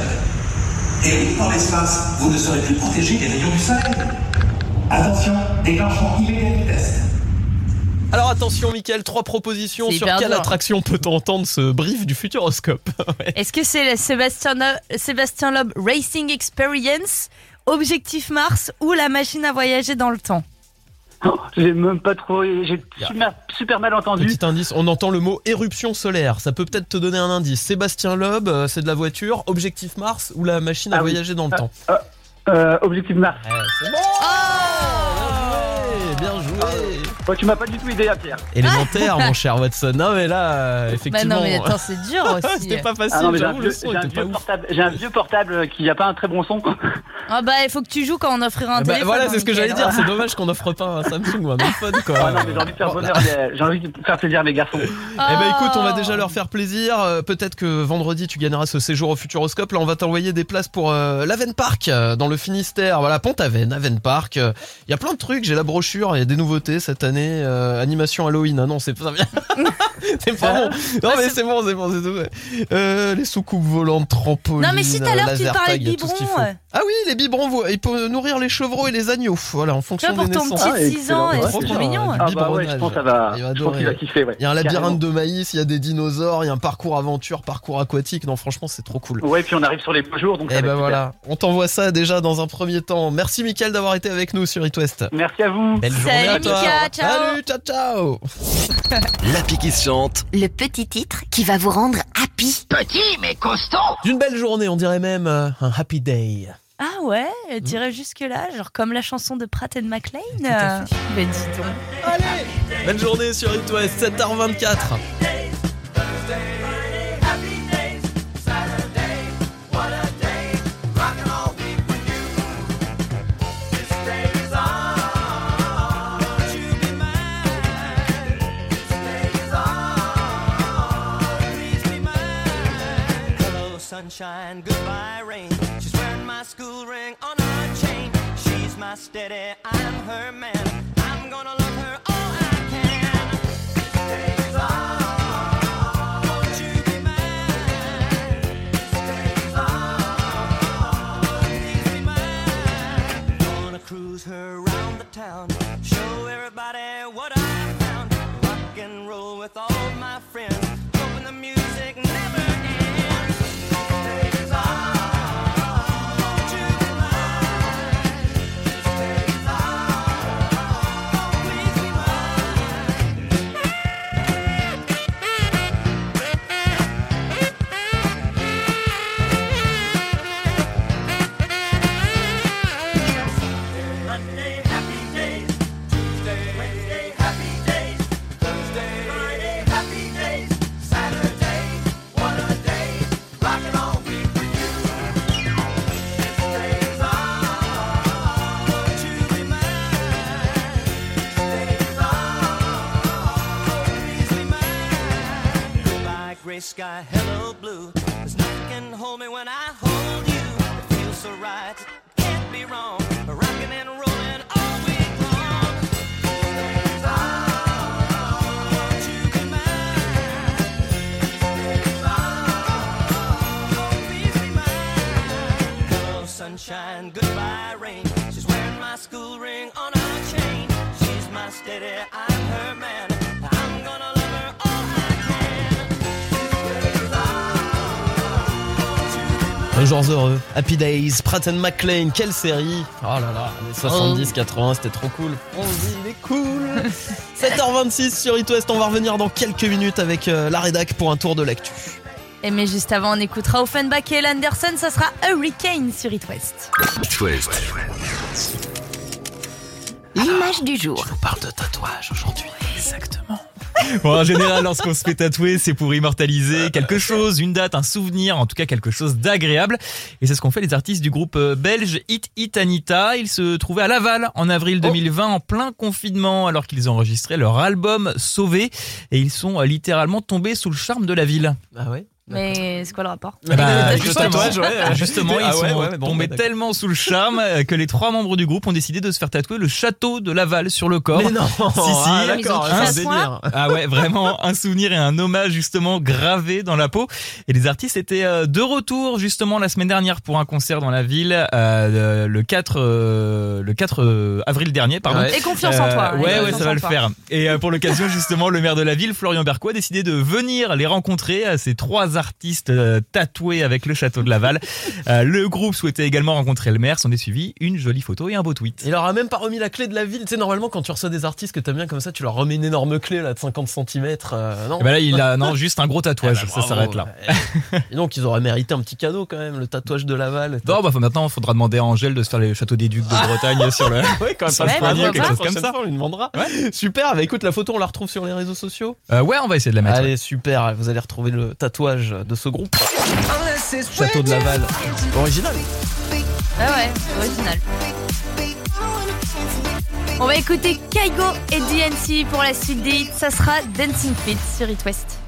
Et dans l'espace, vous ne serez plus protégé des rayons du soleil. Attention, déclenchement immédiat du test.
Alors attention, Michael, trois propositions sur quelle
dur.
attraction peut-on entendre ce brief du futuroscope *laughs* Ouais.
Est-ce que c'est le Sébastien, Sébastien Loeb Racing Experience, Objectif Mars ou la machine à voyager dans le temps?
Oh, *laughs* J'ai même pas trop. J'ai super, super mal entendu.
Petit indice, on entend le mot éruption solaire. Ça peut peut-être te donner un indice. Sébastien Loeb, euh, c'est de la voiture. Objectif Mars ou la machine à
Ah oui.
voyager dans le temps
Euh, objectif Mars.
c'est bon bien
Bon, tu m'as pas du tout aidé, à Pierre.
Élémentaire, mon cher Watson. Non, mais là, euh,
Bah
effectivement.
non mais attends c'est dur *laughs* aussi.
C'était pas facile,
Ah j'ai un,
j'avoue, le
vieux,
son
j'ai un un vieux portable qui a pas un très bon son.
Ah bah il faut que tu joues quand on offrira un
Bah,
téléphone.
voilà, c'est ce que j'allais dire. C'est dommage qu'on n'offre pas un Samsung ou un iPhone, quoi.
Ah non, mais j'ai envie de faire envie de plaisir à mes garçons.
Eh ben écoute, on va déjà leur faire plaisir. Euh, Peut-être que vendredi tu gagneras ce séjour au Futuroscope. Là, on va t'envoyer des places pour euh, l'Aven Park euh, dans le Finistère. Voilà, Pont-Aven, Aven Park. Il y a plein de trucs. J'ai la brochure. Il y a des nouveautés cette année. Euh, animation Halloween. Ah non, c'est pas bien. *laughs* c'est pas bon. Non mais c'est bon, c'est bon, c'est tout. Euh, les soucoupes volantes, trampolines.
Non mais si tout à l'heure tu parlais de biberon.
Ah oui, les biberons, vous- ils peuvent nourrir les chevreaux et les agneaux. Voilà, en fonction
pour
des
ton
naissances.
petit
Ah,
de 6
excellent.
ans, et
c'est
trop mignon.
Du
Ah bah ouais, je pense que ça va.
Il va
Je pense qu'il va
adorer.
kiffer, ouais.
Il y a un
Carrément.
labyrinthe de maïs, il y a des dinosaures, il y a un parcours aventure, parcours aquatique. Non, franchement, c'est trop cool.
Ouais, puis on arrive sur les beaux jours, donc va
ben voilà, on t'envoie ça déjà dans un premier temps. Merci Mickaël d'avoir été avec nous sur It West.
Merci à vous.
Belle
Salut,
journée à toi.
Mika, ciao.
Salut, ciao ciao. *laughs*
L'appli qui se chante.
Le petit titre qui va vous rendre happy.
Petit mais costaud
D'une belle journée, on dirait même euh, un happy day.
Ah ouais, tirer jusque là, genre comme la chanson de Pratt and McLean.
fait.
Ben dis donc.
Allez, belle journée sur It West, 7h24.
Hello, sunshine, goodbye, rain. School ring on her chain. She's my steady, I'm her man. I'm gonna love her all I can. This on. Won't you be mine? This on. Be mine. Gonna cruise her around the town. Gray sky, hello, blue. There's nothing can hold me when I hold you. It feels so right, can't be wrong. Rocking and rolling all week long. Hello, sunshine, goodbye, rain. She's wearing my school ring on her chain. She's
my steady, I'm her man.
Un jour heureux, Happy Days, Pratt and McLean, quelle série Oh là là, les 70, 80, c'était trop cool. On dit, il est cool *laughs* 7h26 sur It West, on va revenir dans quelques minutes avec euh, la rédac pour un tour de l'actu.
Et mais juste avant, on écoutera Offenbach et Anderson, ça sera Hurricane sur It West.
It West.
L'image du jour.
On parle de tatouage aujourd'hui.
Exactement. Bon, en général, lorsqu'on se fait tatouer, c'est pour immortaliser quelque chose, une date, un souvenir, en tout cas quelque chose d'agréable. Et c'est ce qu'ont fait les artistes du groupe euh, belge Hit Hit Anita. Ils se trouvaient à Laval en avril 2020, en plein confinement, alors qu'ils enregistraient leur album Sauvé. Et ils sont euh, littéralement tombés sous le charme de la ville.
Ah ouais
Mais c'est quoi le rapport
Du
justement,
tatouage, ouais. *laughs*
justement, ils
Ah ouais,
sont
ouais, bon,
tombés
bah,
tellement sous le charme que les trois membres du groupe ont décidé de se faire tatouer le château de Laval sur le corps.
Mais non *laughs*
Si, si.
Ah, d'accord, un
à
délire.
Ah ouais, vraiment un souvenir et un hommage justement gravé dans la peau. Et les artistes étaient euh, de retour justement la semaine dernière pour un concert dans la ville euh, le 4 euh, le 4 euh, avril dernier pardon.
Ouais.
Et confiance en toi.
Euh, ouais, ouais, ça va le
toi.
faire. Et pour l'occasion, justement, le maire de la ville, Florian Berco, a décidé de venir les rencontrer, euh, ces trois artistes euh, tatoués avec le château de Laval. *laughs* Euh, le groupe souhaitait également rencontrer le maire. S'en est suivi une jolie photo et un beau tweet.
Il leur a même pas remis la clé de la ville. Tu sais, normalement, quand tu reçois des artistes que t'aimes bien comme ça, tu leur remets une énorme clé là de 50 cm. non
Et ben là, il a non juste un gros tatouage.
Ah bah,
ça s'arrête là.
Et donc, ils auraient mérité un petit cadeau quand même, le tatouage de Laval.
Non, bah maintenant, il faudra demander à Angèle de se faire les châteaux des ducs de Bretagne sur le. *laughs*
Ouais, quand ça se
pourquoi
quelque chose comme ça.
on lui demandera. Super, bah écoute, la photo, on la retrouve sur les réseaux sociaux.
Euh, ouais, on va essayer de la mettre.
Allez, super, vous allez retrouver le tatouage de ce groupe. Château de Laval. Original.
Ah ouais, original. On va écouter Kaigo et DNC pour la suite des hits. Ça sera Dancing Feet sur It West.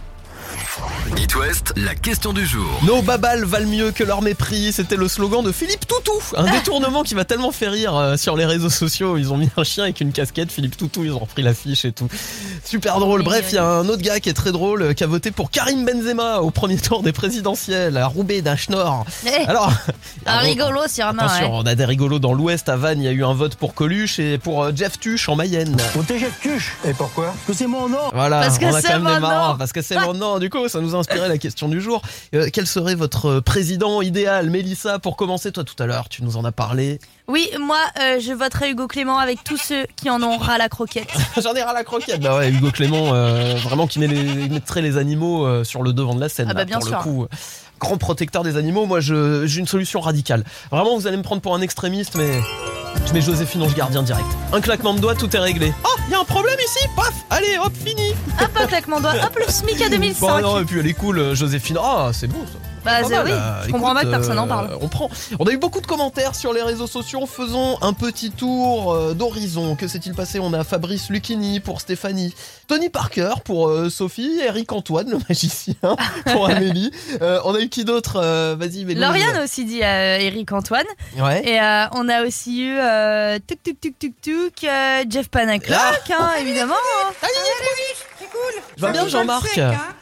It West, la question du jour.
Nos babales valent mieux que leur mépris, c'était le slogan de Philippe Toutou. Un détournement qui m'a tellement fait rire euh, sur les réseaux sociaux. Ils ont mis un chien avec une casquette, Philippe Toutou, ils ont repris l'affiche et tout. Super drôle. Bref, il y a un autre gars qui est très drôle, euh, qui a voté pour Karim Benzema au premier tour des présidentielles à Roubaix d'un Schnorr.
Eh,
Alors,
un
ah
rigolo sur un
Attention,
ouais.
on a des rigolos dans l'ouest. À Vannes, il y a eu un vote pour Coluche et pour euh, Jeff Tuche en Mayenne.
Au Jeff Tuche. Et pourquoi? Parce que c'est mon nom.
Voilà,
Parce que
on a quand même des marrants, parce que c'est mon nom. Du coup, ça nous a inspiré la question du jour. Euh, quel serait votre président idéal, Mélissa Pour commencer, toi tout à l'heure, tu nous en as parlé.
Oui, moi, euh, je voterai Hugo Clément avec tous ceux qui en ont ras la croquette. *laughs*
J'en ai ras la croquette. Bah ouais, Hugo Clément, euh, vraiment qui met les- mettrait les animaux euh, sur le devant de la scène.
Ah bah
là,
bien
pour
sûr.
le coup. Grand protecteur des animaux. Moi, j'ai une solution radicale. Vraiment, vous allez me prendre pour un extrémiste, mais je mets Joséphine Ange Gardien direct. Un claquement de doigts, tout est réglé. Oh, il y a un problème ici. Paf, allez, hop, fini.
Un claquement de doigts. Hop, le SMIC à 2005.
Bon, non, et puis elle est cool, euh, Joséphine. Ah, c'est beau ça.
Bah, c'est- oui,
euh,
je comprends
écoute,
pas que personne en
euh,
parle.
On prend. On a eu beaucoup de commentaires sur les réseaux sociaux. Faisons un petit tour euh, d'horizon. Que s'est-il passé? On a Fabrice Lucchini pour Stéphanie, Tony Parker pour euh, Sophie, Eric Antoine, le magicien, *laughs* pour Amélie. On a eu qui d'autre Vas-y.
Lauriane a aussi dit Eric Antoine.
Ouais.
Et on a aussi eu tuk tuk tuk tuk tuk Jeff Panaclock, hein, évidemment. Hein.
Je vois bien Jean-Marc.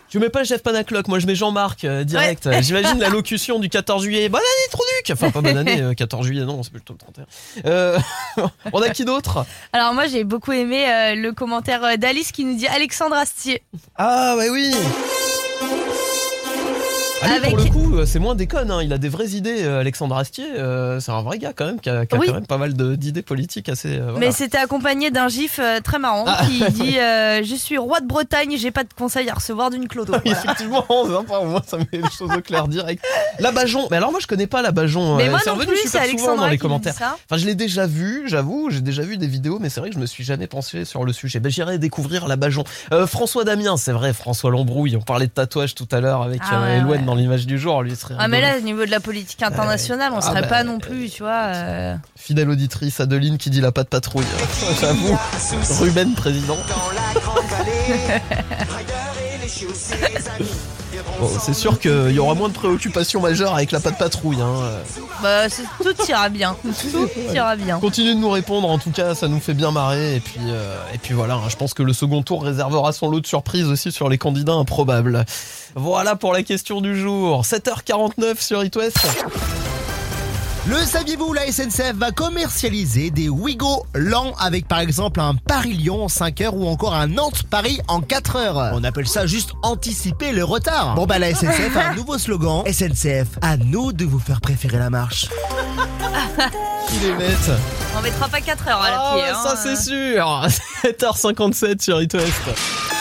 Tu mets pas Jeff Panaclock, moi je mets Jean-Marc euh, direct. J'imagine la *laughs* locution du 14 juillet. Bonne année, Trouduc Enfin, pas bonne année, euh, 14 juillet, non, c'est plutôt le 31. Euh, *laughs* on a qui d'autre?
Alors moi j'ai beaucoup aimé euh, le commentaire euh, d'Alice qui nous dit Alexandre Astier.
Ah, ouais, oui
Avec-
pour le coup, euh, c'est moins déconne, hein. il a des vraies idées, euh, Alexandre Astier. euh, c'est un vrai gars quand même, qui a, qui a
Oui.
quand même pas mal d'idées politiques assez. voilà.
Mais c'était accompagné d'un gif très marrant
Ah.
qui dit euh, Je suis roi de Bretagne, j'ai pas de conseils à recevoir d'une clodo. *laughs* Voilà.
Effectivement, sympa, moins ça met les choses au clair direct. La Bajon, mais alors moi je connais pas la Bajon.
Mais moi non
revenu
plus,
super
c'est
souvent dans les commentaires. Enfin, je l'ai déjà vu, j'avoue, j'ai déjà vu des vidéos, mais c'est vrai que je me suis jamais penché sur le sujet. Ben, j'irai découvrir la Bajon. Euh, François Damien, c'est vrai, François Lambrouille, on parlait de tatouage tout à l'heure avec
Ah
euh,
ouais.
dans l'image du jour, lui
Ah mais là au niveau de la politique internationale, on
Ah
serait
bah,
pas non plus, tu vois. euh,
Fidèle auditrice Adeline qui dit la patte patrouille. *laughs* J'avoue, Ruben président. Bon, c'est sûr qu'il y aura moins de préoccupations majeures avec la patte patrouille. Hein.
Bah tout ira bien, tout ira bien.
Continuez de nous répondre, en tout cas, ça nous fait bien marrer. Et puis, euh, et puis voilà, hein, je pense que le second tour réservera son lot de surprises aussi sur les candidats improbables. Voilà pour la question du jour. 7h49 sur It West.
Le saviez-vous, la SNCF va commercialiser des Wigo lents avec par exemple un Paris-Lyon en 5 heures ou encore un Nantes-Paris en 4 heures. On appelle ça juste anticiper le retard. Bon bah la SNCF a un nouveau slogan. SNCF, à nous de vous faire préférer la marche. *laughs*
Il est bête.
On mettra pas 4 heures à la
Ah,
pied.
ouais,
hein.
ça c'est sûr *laughs* 7h57 sur It West.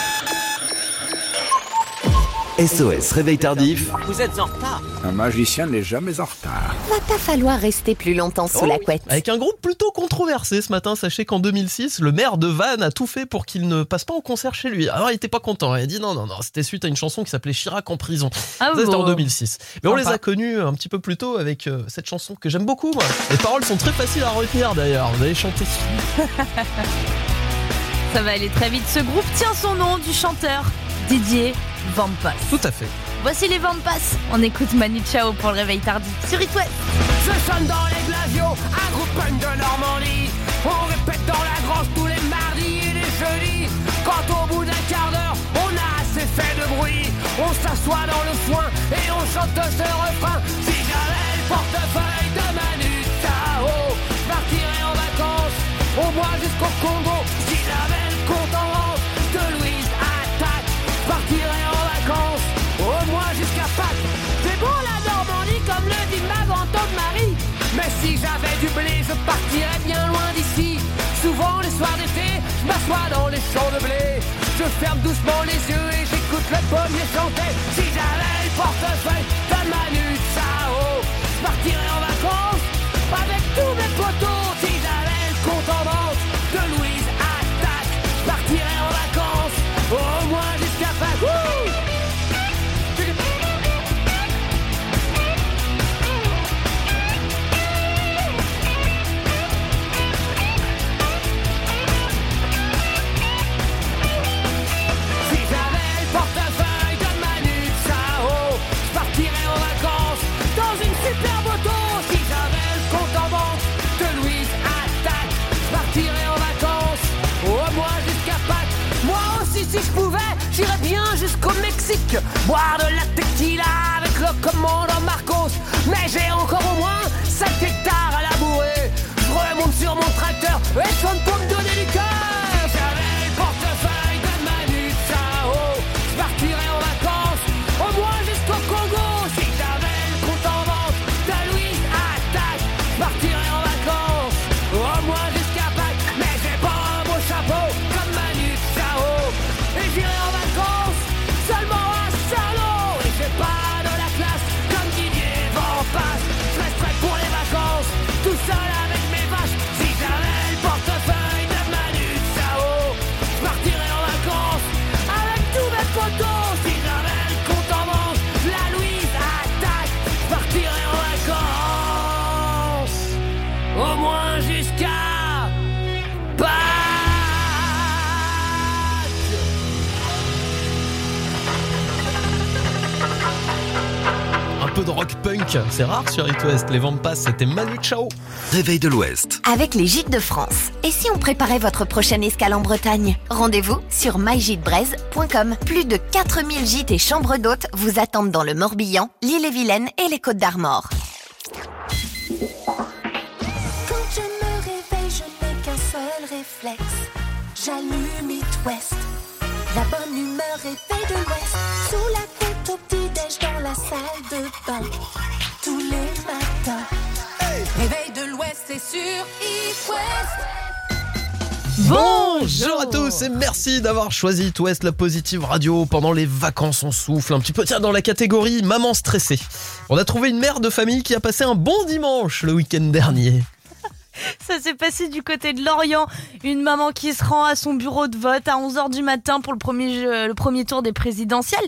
SOS Réveil Tardif.
Vous êtes en retard.
Un magicien n'est jamais en retard.
Va pas falloir rester plus longtemps sous la
Oh,
couette.
Avec un groupe plutôt controversé ce matin, sachez qu'en 2006, le maire de Vannes a tout fait pour qu'il ne passe pas en concert chez lui. Alors il était pas content, il a dit non, non, non, c'était suite à une chanson qui s'appelait Chirac en prison.
Ah
Ça, c'était en
bon.
2006. Mais on les a connus un petit peu plus tôt avec euh, cette chanson que j'aime beaucoup, moi. Les paroles sont très faciles à retenir d'ailleurs, vous allez chanter. *laughs*
Ça va aller très vite. Ce groupe tient son nom du chanteur Didier Vampas.
Tout à fait.
Voici les Vampas. On écoute Manu Chao pour le réveil tardif sur It West.
Je sonne dans les glaciaux, un groupe punk de Normandie. On répète dans la grange tous les mardis et les jeudis. Quand au bout d'un quart d'heure, on a assez fait de bruit, on s'assoit dans le foin et on chante ce refrain. Si j'avais le portefeuille de Manu Chao, je partirais en vacances, au moins jusqu'au Congo. Je partirais bien loin d'ici. Souvent les soirs d'été, je m'assois dans les champs de blé. Je ferme doucement les yeux et j'écoute le pommier chanter. Si j'avais le portefeuille Boire de la tequila avec le commandant Marcos. Mais j'ai encore au moins 7 hectares à labourer. Je remonte sur mon tracteur et je
peu de rock punk, c'est rare sur It West. Les Vampas, c'était Manu Chao.
Réveil de l'Ouest.
Avec les gîtes de France. Et si on préparait votre prochaine escale en Bretagne? Rendez-vous sur mygitebreeze.com. Plus de 4000 gîtes et chambres d'hôtes vous attendent dans le Morbihan, l'île-et-Vilaine et les Côtes d'Armor.
Quand je me réveille, je n'ai qu'un seul réflexe. J'allume It West. La bonne humeur est la salle de bain. Tous les matins. Réveil de l'Ouest, c'est sur It West.
Bonjour à tous et merci d'avoir choisi It West, la positive radio. Pendant les vacances, on souffle un petit peu. Tiens, dans la catégorie maman stressée, on a trouvé une mère de famille qui a passé un bon dimanche le week-end dernier. *laughs*
Ça s'est passé du côté de Lorient. Une maman qui se rend à son bureau de vote à 11h du matin pour le premier, jeu- le premier tour des présidentielles.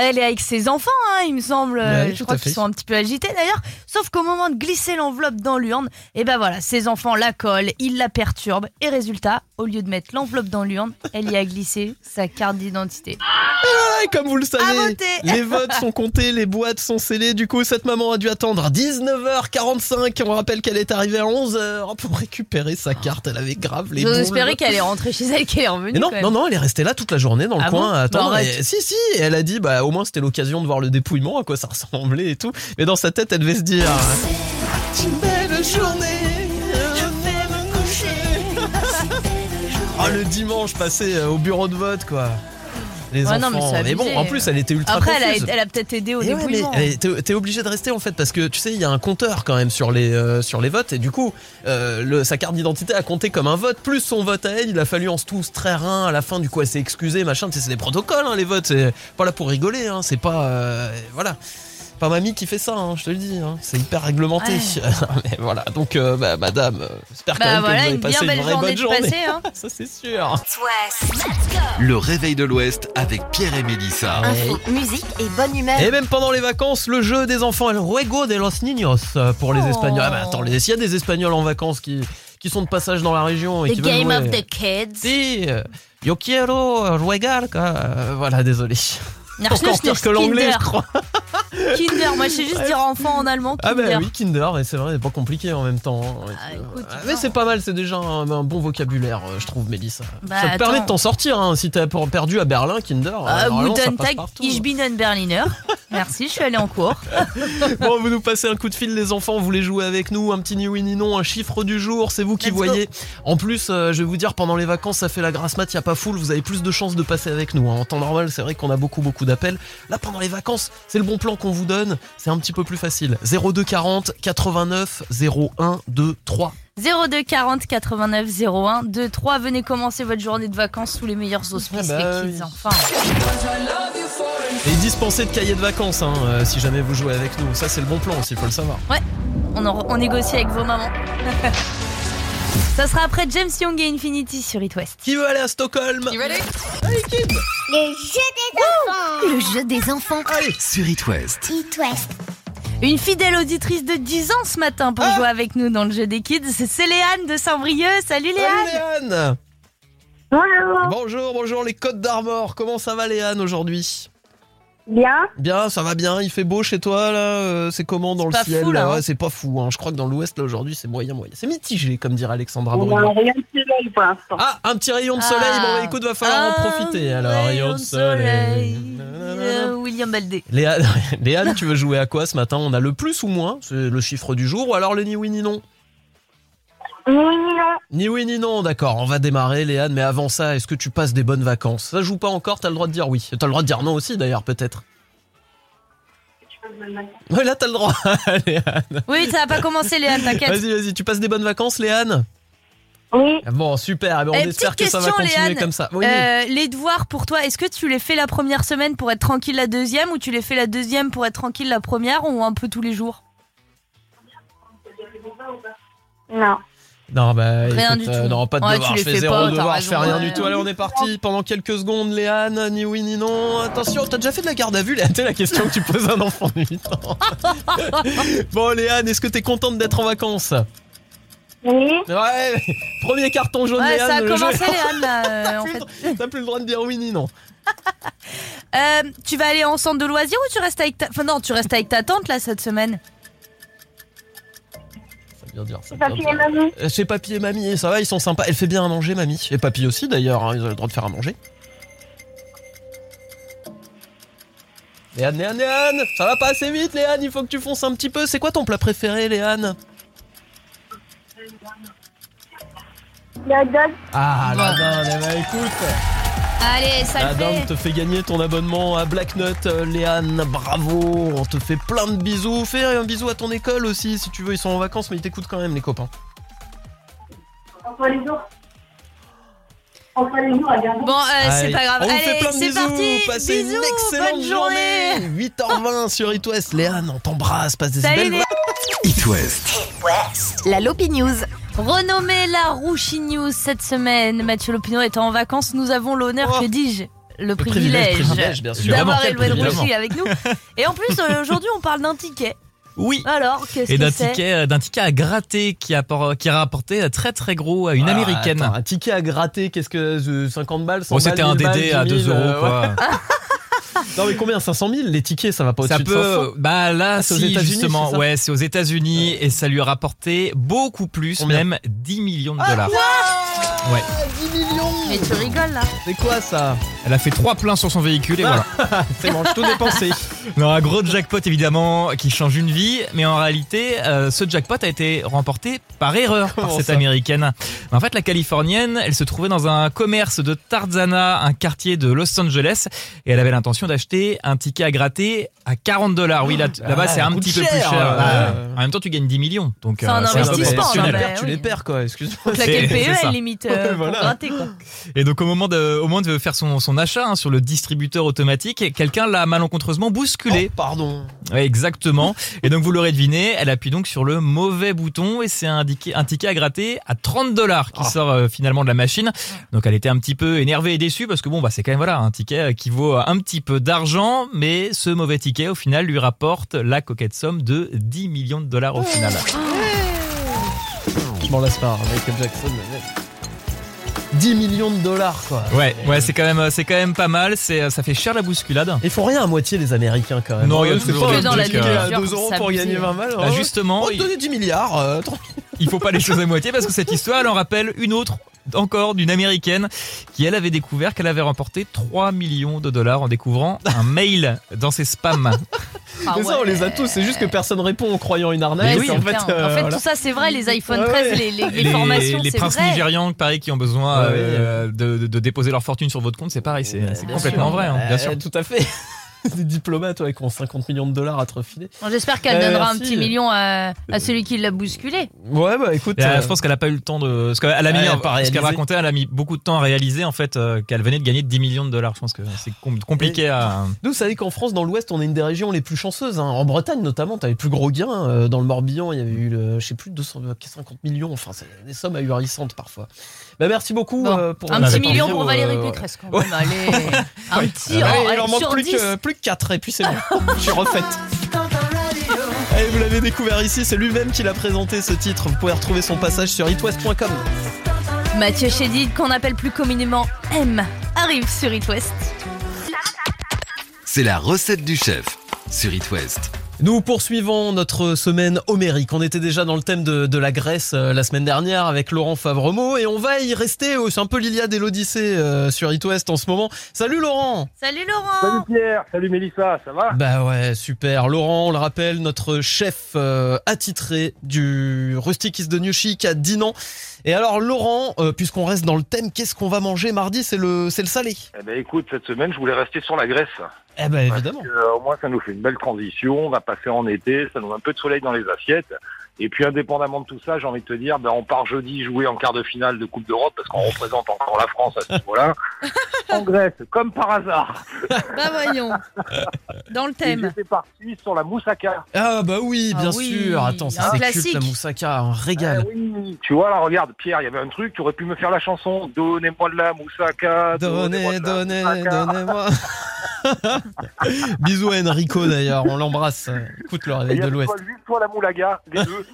Elle est avec ses enfants, hein, il me semble.
Ouais,
je crois qu'ils sont un petit peu agités d'ailleurs. Sauf qu'au moment de glisser l'enveloppe dans l'urne, et ben voilà, ses enfants la collent, ils la perturbent. Et résultat, au lieu de mettre l'enveloppe dans l'urne, elle y a glissé sa carte d'identité.
Et comme vous le savez, les votes sont comptés, les boîtes sont scellées. Du coup, cette maman a dû attendre 19h45. On rappelle qu'elle est arrivée à 11h pour récupérer sa carte. Elle avait grave les
J'ose espérer qu'elle est rentrée chez elle, qu'elle est revenue.
Mais non, non, non, elle est restée là toute la journée dans le
Ah
coin
bon
à attendre.
Bah.
Et- si, si, elle a dit, bah au moins c'était l'occasion de voir le dépouillement, à quoi ça ressemblait et tout. Mais dans sa tête, elle devait se dire.
Une belle
journée, je vais me coucher. Ah, le dimanche passé euh, au bureau de vote, quoi. Les
Ouais,
enfants.
non, mais c'est
bon, en plus, elle était ultra
Après, elle a, elle a peut-être aidé au
Et ouais,
déboulement.
mais, eh, t'es t'es obligé de rester en fait parce que tu sais il y a un compteur quand même sur les euh, sur les votes et du coup euh, le, sa carte d'identité a compté comme un vote plus son vote à elle il a fallu en se tous très rein à la fin du coup elle s'est excusée machin Tu sais, c'est des protocoles hein, les votes c'est pas là pour rigoler hein, c'est pas euh, voilà pas mamie qui fait ça hein, je te le dis hein, c'est hyper réglementé *laughs* mais voilà donc euh, bah, madame euh, j'espère quand
Bah
même
voilà,
que vous avez
une bien
passé
belle
une vraie
journée
bonne journée
passer, hein. *laughs*
ça c'est sûr
Le réveil de l'Ouest avec Pierre et Mélissa.
Info, musique et bonne humeur.
Et même pendant les vacances, le jeu des enfants, el juego de los niños euh, pour les
Oh.
Espagnols. Ah bah attends, s'il y a des Espagnols en vacances qui, qui sont de passage dans la région et
The
qui veulent
game of the kids.
Si, yo quiero jugar. quoi. Euh, voilà, désolé. Encore pire que l'anglais,
Kinder.
je crois. *laughs*
Kinder, moi je sais juste dire enfant en allemand.
Ah
Kinder.
bah oui, Kinder, et c'est vrai, c'est pas compliqué en même temps. hein. Ah, mais c'est pas mal, c'est déjà un, un bon vocabulaire, euh, je trouve, Mélissa.
Bah,
ça te permet de t'en sortir, hein, si t'as per- perdu à Berlin, Kinder. euh,
Ah, Guten Tag,
partout.
ich bin ein Berliner. *laughs* Merci, je suis allée en cours. *laughs*
Bon, vous nous passez un coup de fil, les enfants. Vous voulez jouer avec nous Un petit ni oui ni non, un chiffre du jour, c'est vous qui
Let's go.
voyez. En plus, euh, je vais vous dire, pendant les vacances, ça fait la grasse mat, y a pas full. Vous avez plus de chances de passer avec nous. hein. En temps normal, c'est vrai qu'on a beaucoup, beaucoup d'appels. Là, pendant les vacances, c'est le bon plan qu'on vous donne. C'est un petit peu plus facile. 02 40 89 01 2 3.
02 40 89 01 2 3. Venez commencer votre journée de vacances sous les meilleurs auspices,
Ah bah
les kids.
oui.
Enfin.
Et dispenser de cahiers de vacances, hein, euh, si jamais vous jouez avec nous. Ça, c'est le bon plan aussi, faut le savoir.
Ouais, on, en- on négocie avec vos mamans. *laughs* Ça sera après James Young et Infinity sur It West.
Qui veut aller à Stockholm
Qui veut aller
Le jeu des enfants. Le jeu des enfants.
Allez,
Sur It West.
It West.
Une fidèle auditrice de 10 ans ce matin pour jouer avec nous dans le jeu des kids, c'est c'est Léane de Saint-Brieuc. Salut Léane
Salut Léane Bonjour Bonjour, bonjour les Côtes d'Armor. Comment ça va Léane aujourd'hui?
Bien.
Bien, ça va bien. Il fait beau chez toi là. euh, c'est comment dans le
pas
ciel
fou, là, hein.
Ouais, c'est pas fou. hein. Je crois que dans l'Ouest là aujourd'hui c'est moyen moyen. C'est mitigé comme dirait Alexandra
On a un rayon de soleil pour l'instant.
Ah, un petit rayon de soleil.
Ah.
Bon, bah, écoute, va falloir en profiter. Alors, rayon de soleil.
Euh, William Baldé.
Léane, *laughs* Léane, tu veux jouer à quoi ce matin? On a le plus ou moins, c'est le chiffre du jour, ou alors le ni oui ni non?
Oui, non.
Ni oui ni non, d'accord, on va démarrer Léane, mais avant ça, est-ce que tu passes des bonnes vacances? Ça joue pas encore, t'as le droit de dire oui. T'as le droit de dire non aussi d'ailleurs, peut-être. Ouais, là t'as le droit, *laughs* Léane.
Oui, ça va pas commencer Léane, t'inquiète.
Vas-y, vas-y, tu passes des bonnes vacances, Léane?
Oui.
Bon, super, eh ben, on espère
petite
que ça va
question,
continuer
Léane.
comme ça. Oui.
Euh, les devoirs pour toi, est-ce que tu les fais la première semaine pour être tranquille la deuxième ou tu les fais la deuxième pour être tranquille la première ou un peu tous les jours?
Non.
Non, bah,
Rien
écoute,
du
euh,
tout.
non, pas de
Ouais,
devoir. Je fais
fais
zéro
pas,
devoir, je
raison,
fais rien
ouais.
du tout. Allez, on est parti pendant quelques secondes, Léane, ni oui ni non. Attention, t'as déjà fait de la garde à vue, Léane? C'est la question que tu poses à un enfant de 8 ans. *laughs* bon, Léane, est-ce que t'es contente d'être en vacances?
Oui.
Ouais, *laughs* premier carton jaune,
Ouais,
Léane.
ça a
jeu-
commencé Léane là, *laughs* euh, en fait.
T'as plus le droit de dire oui ni non.
Euh, tu vas aller en centre de loisirs ou tu restes avec ta... Enfin non, tu restes avec ta tante là cette semaine?
Dire veut
Papy et mamie.
Euh, Chez papy et mamie, ça va, ils sont sympas. Elle fait bien à manger, mamie. Et papy aussi, d'ailleurs, hein, ils ont le droit de faire à manger. Léane, Léane, Léane Ça va pas assez vite, Léane, il faut que tu fonces un petit peu. C'est quoi ton plat préféré, Léane?
La dog.
Ah, la dinde, eh ben, écoute
Allez, ça le fait
te fait gagner ton abonnement à Black Nut, euh, Léane, bravo On te fait plein de bisous. Fais un bisou à ton école aussi, si tu veux, ils sont en vacances, mais ils t'écoutent quand même, les copains.
Entre les jours. Entre les jours, regarde.
Bon, euh, c'est pas grave.
On
Allez,
fait plein de
c'est
bisous.
parti.
Passez
bisous,
une excellente
bonne journée.
8h20 *laughs* sur It West. Léane, on t'embrasse. Passe des
Salut,
belles
Léane.
It West.
La Lopi News.
Renommée la Rouchi News cette semaine. Mathieu Lopino étant en vacances, nous avons l'honneur,
Oh.
que dis-je le
privilège,
privilège,
privilège, bien sûr.
d'avoir
évidemment.
Rouchi avec nous. Et en plus, euh, aujourd'hui, on parle d'un ticket.
Oui.
Alors, qu'est-ce
Et
que
d'un
c'est
ticket, euh, d'un ticket à gratter qui a, qui a rapporté euh, très très gros à une
Ah,
américaine.
attends, un ticket à gratter, qu'est-ce que euh, 50 balles 100
Bon, c'était un
1000 balles,
DD à
10
2
000,
euros quoi. *laughs*
Non mais combien? 500 000 les tickets ça va pas au-dessus de 500
peut, bah là,
Ah, c'est aux
si
États-Unis,
justement,
c'est ça?
Ouais, c'est aux États-Unis et ça lui a rapporté beaucoup plus,
Combien?
même 10 millions de
Ah,
dollars.
quoi?
Ouais.
10 millions!
Mais tu rigoles là.
C'est quoi ça?
Elle a fait trois pleins sur son véhicule et voilà. *laughs*
C'est bon, je tout dépensé. *laughs*
Non, un gros jackpot évidemment qui change une vie, mais en réalité, euh, ce jackpot a été remporté par erreur par
Comment
cette
ça?
américaine. En fait, la californienne, elle se trouvait dans un commerce de Tarzana, un quartier de Los Angeles, et elle avait l'intention d'acheter un ticket à gratter à 40 dollars. Oui, là- là-bas,
Ah,
c'est un petit peu plus
cher, ouais.
En même temps, tu gagnes 10 millions, donc
C'est un
euh,
investissement,
Tu les perds, tu
oui.
les perds quoi, excuse-moi.
C'est *laughs* ça.
elle limite euh,
Ouais, voilà.
pour gratter quoi.
Et donc au moment de, au moment de faire son, son achat hein, sur le distributeur automatique, quelqu'un l'a malencontreusement bousculé.
Oh, pardon.
Ouais, exactement. Et donc vous l'aurez deviné, elle appuie donc sur le mauvais bouton et c'est un, ticket- un ticket à gratter à 30 dollars qui
Ah.
sort euh, finalement de la machine. Donc elle était un petit peu énervée et déçue parce que bon bah c'est quand même voilà un ticket qui vaut un petit peu d'argent, mais ce mauvais ticket au final lui rapporte la coquette somme de 10 millions de dollars au final.
Je m'en lasse pas, hein, Michael Jackson. mais- 10 millions de dollars quoi.
Ouais, ouais, c'est quand même c'est quand même pas mal. C'est ça fait cher la bousculade.
Ils font rien à moitié les Américains quand même.
Non, il y a toujours dans la
truc,
vie,
euh,
genre,
2 euros pour gagner 20 balles.
Bah,
hein.
justement, il-
donnez 10 milliards. euh, *laughs*
il faut pas les choses à moitié parce que cette histoire, elle en rappelle une autre encore d'une américaine qui elle avait découvert qu'elle avait remporté 3 millions de dollars en découvrant un *laughs* mail dans ses spams.
Ah
ça, on les a tous. C'est juste que personne répond en croyant une arnaque.
C'est
en fait, euh,
en fait
voilà.
tout ça c'est vrai, les iPhone
Ouais,
13,
ouais.
les, les, les formations,
les princes
vrai.
nigérians, pareil, qui ont besoin
oui.
euh, de, de- de déposer leur fortune sur votre compte, c'est pareil, c'est complètement
sûr.
vrai, hein, bien
Euh,
sûr.
Tout à fait. *laughs* Des diplomates ouais, qui ont 50 millions de dollars à te refiler.
Bon, J'espère qu'elle
Euh,
donnera un
merci.
petit million à, à celui qui l'a bousculé.
Ouais, bah écoute.
Et, euh,
euh,
je pense qu'elle a pas eu le temps de. Parce qu'elle a mis,
Ouais, elle a pas
ce qu'elle racontait, elle a mis beaucoup de temps à réaliser en fait euh, qu'elle venait de gagner 10 millions de dollars. Je pense que c'est com- compliqué à.
Nous, vous savez qu'en France, dans l'Ouest, on est une des régions les plus chanceuses. hein. En Bretagne, notamment, t'as les plus gros gains. Euh, Dans le Morbihan, il y avait eu, le, je sais plus, 250 millions. Enfin, c'est des sommes ahurissantes parfois. Bah, merci beaucoup
Bon,
euh, pour
un petit million pour
euh,
Valérie. Pécresse quand même. Allez, *laughs* un petit.
Il en manque plus
10.
que, plus que 4 et puis c'est bon. *laughs* je suis refaite. Allez, vous l'avez découvert ici, c'est lui-même qui l'a présenté ce titre. Vous pouvez retrouver son passage sur itwest.com.
Mathieu Chédid, qu'on appelle plus communément M, arrive sur It West.
C'est la recette du chef sur It West.
Nous poursuivons notre semaine homérique. On était déjà dans le thème de, de la Grèce euh, la semaine dernière avec Laurent Favremo et on va y rester. Oh, C'est un peu l'Iliade et l'Odyssée euh, sur It West en ce moment. Salut Laurent
Salut Laurent
Salut Pierre, salut Mélissa, ça va?
Bah ouais, super. Laurent, on le rappelle, notre chef euh, attitré du Rustic is the New Chic à Dinan. Et alors Laurent, euh, puisqu'on reste dans le thème, qu'est-ce qu'on va manger mardi? C'est le, c'est le salé.
Eh ben écoute, cette semaine, je voulais rester sur la Grèce.
Eh ben évidemment.
Parce que, euh, au moins, ça nous fait une belle transition. On va passer en été, ça nous met un peu de soleil dans les assiettes. Et puis, indépendamment de tout ça, j'ai envie de te dire, ben, on part jeudi jouer en quart de finale de Coupe d'Europe parce qu'on représente encore la France à ce niveau-là. *laughs* en Grèce, comme par hasard.
Bah voyons. Dans le thème.
J'étais parti sur la moussaka.
Ah bah oui,
Ah
bien
oui,
sûr. Attends, ça
un
c'est
classique.
culte la moussaka, un régal.
Eh oui, tu vois, là, regarde, Pierre, il y avait un truc, tu aurais pu me faire la chanson Donnez-moi de la moussaka.
Donnez, donnez, donnez-moi. *laughs* Bisous à Enrico d'ailleurs, on l'embrasse. Écoute le réveil
y
de l'Ouest.
soit la moulaga, les deux.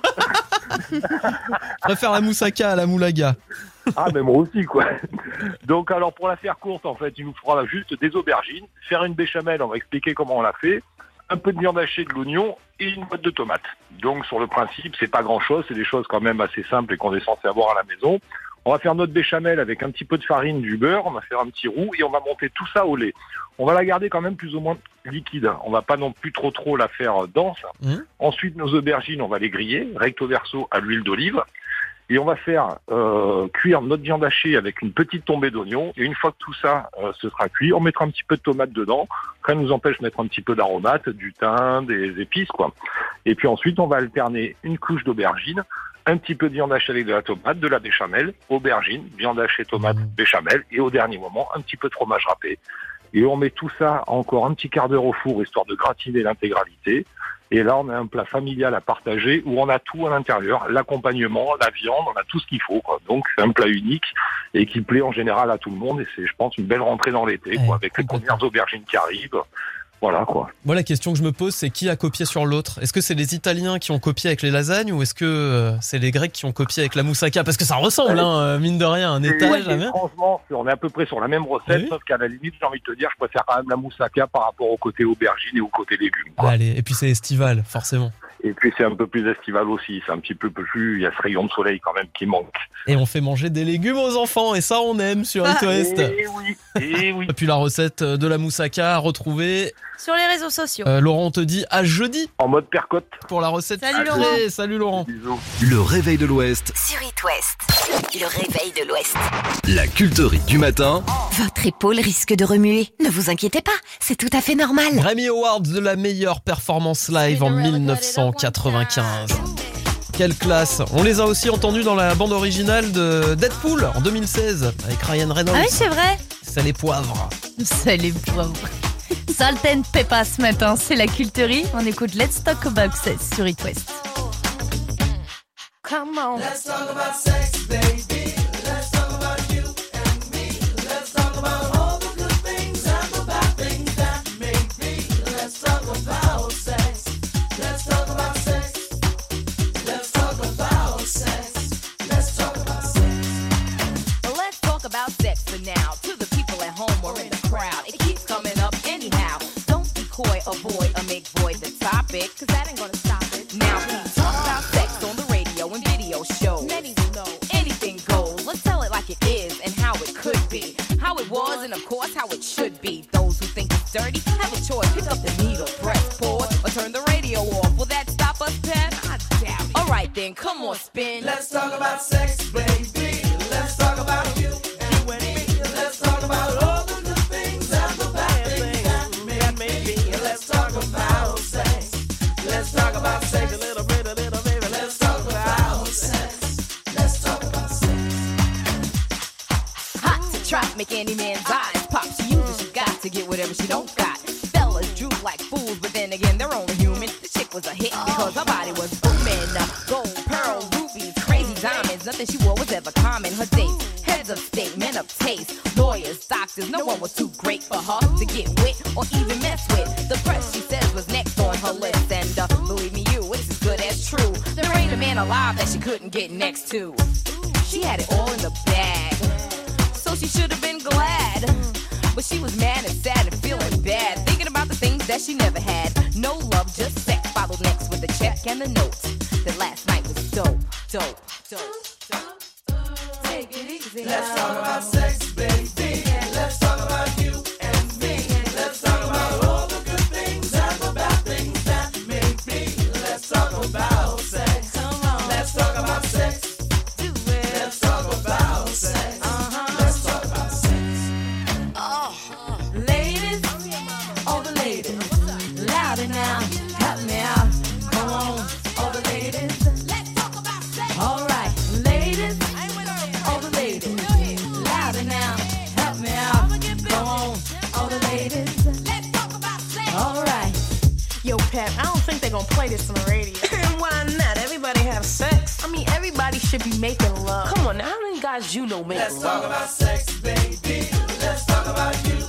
Je préfère la moussaka à la moulaga.
Ah, mais moi aussi, quoi. Donc, alors, pour la faire courte, en fait, il nous faudra juste des aubergines, faire une béchamel, on va expliquer comment on l'a fait, un peu de viande hachée, de l'oignon et une boîte de tomates. Donc, sur le principe, c'est pas grand chose, c'est des choses quand même assez simples et qu'on est censé avoir à la maison. On va faire notre béchamel avec un petit peu de farine, du beurre, on va faire un petit roux et on va monter tout ça au lait. On va la garder quand même plus ou moins liquide. On va pas non plus trop trop la faire dense.
Mhm.
Ensuite, nos aubergines, on va les griller recto verso à l'huile d'olive. Et on va faire euh, cuire notre viande hachée avec une petite tombée d'oignon. Et une fois que tout ça euh, se sera cuit, on mettra un petit peu de tomate dedans. Ne nous empêche de mettre un petit peu d'aromates, du thym, des épices, quoi. Et puis ensuite, on va alterner une couche d'aubergine, un petit peu de viande hachée avec de la tomate, de la béchamel, aubergine, viande hachée, tomate, béchamel, et au dernier moment, un petit peu de fromage râpé. Et on met tout ça encore un petit quart d'heure au four, histoire de gratiner l'intégralité. Et là, on a un plat familial à partager où on a tout à l'intérieur, l'accompagnement, la viande, on a tout ce qu'il faut. Quoi. Donc c'est un plat unique et qui plaît en général à tout le monde. Et c'est, je pense, une belle rentrée dans l'été, quoi, avec les premières aubergines qui arrivent. Voilà quoi.
Moi, la question que je me pose, c'est qui a copié sur l'autre? Est-ce que c'est les Italiens qui ont copié avec les lasagnes ou est-ce que euh, c'est les Grecs qui ont copié avec la moussaka? Parce que ça ressemble, hein, euh, mine de rien, un étage,
franchement, on est à peu près sur la même recette,
Oui.
sauf qu'à la limite, j'ai envie de te dire, je préfère quand même la moussaka par rapport au côté aubergine et au côté légumes. quoi.
Allez, et puis c'est estival, forcément.
Et puis c'est un peu plus estival aussi, c'est un petit peu plus, il y a ce rayon de soleil quand même qui manque.
Et on fait manger des légumes aux enfants, et ça on aime sur It West.
Eh oui, eh oui.
Et puis la recette de la moussaka à retrouver.
Sur les réseaux sociaux.
Euh, Laurent te dit à jeudi.
En mode percotte.
Pour la recette.
Salut. Laurent.
Salut Laurent.
Le réveil de l'Ouest,
Sur It West, le réveil de l'Ouest.
la culterie du matin.
Votre épaule risque de remuer. Ne vous inquiétez pas, c'est tout à fait normal.
Grammy Awards de la meilleure performance live en 1995. Quelle classe On les a aussi entendus dans la bande originale de Deadpool en 2016 avec Ryan Reynolds.
Ah oui, c'est vrai.
C'est les poivres.
C'est les poivres. Salt and Peppa ce matin, c'est la culterie. On écoute Let's Talk About Sex sur It West.
Come on. Let's talk about sex, Let's talk about sex, baby.
Guys you know make
Let's talk about sex, baby. Let's talk about you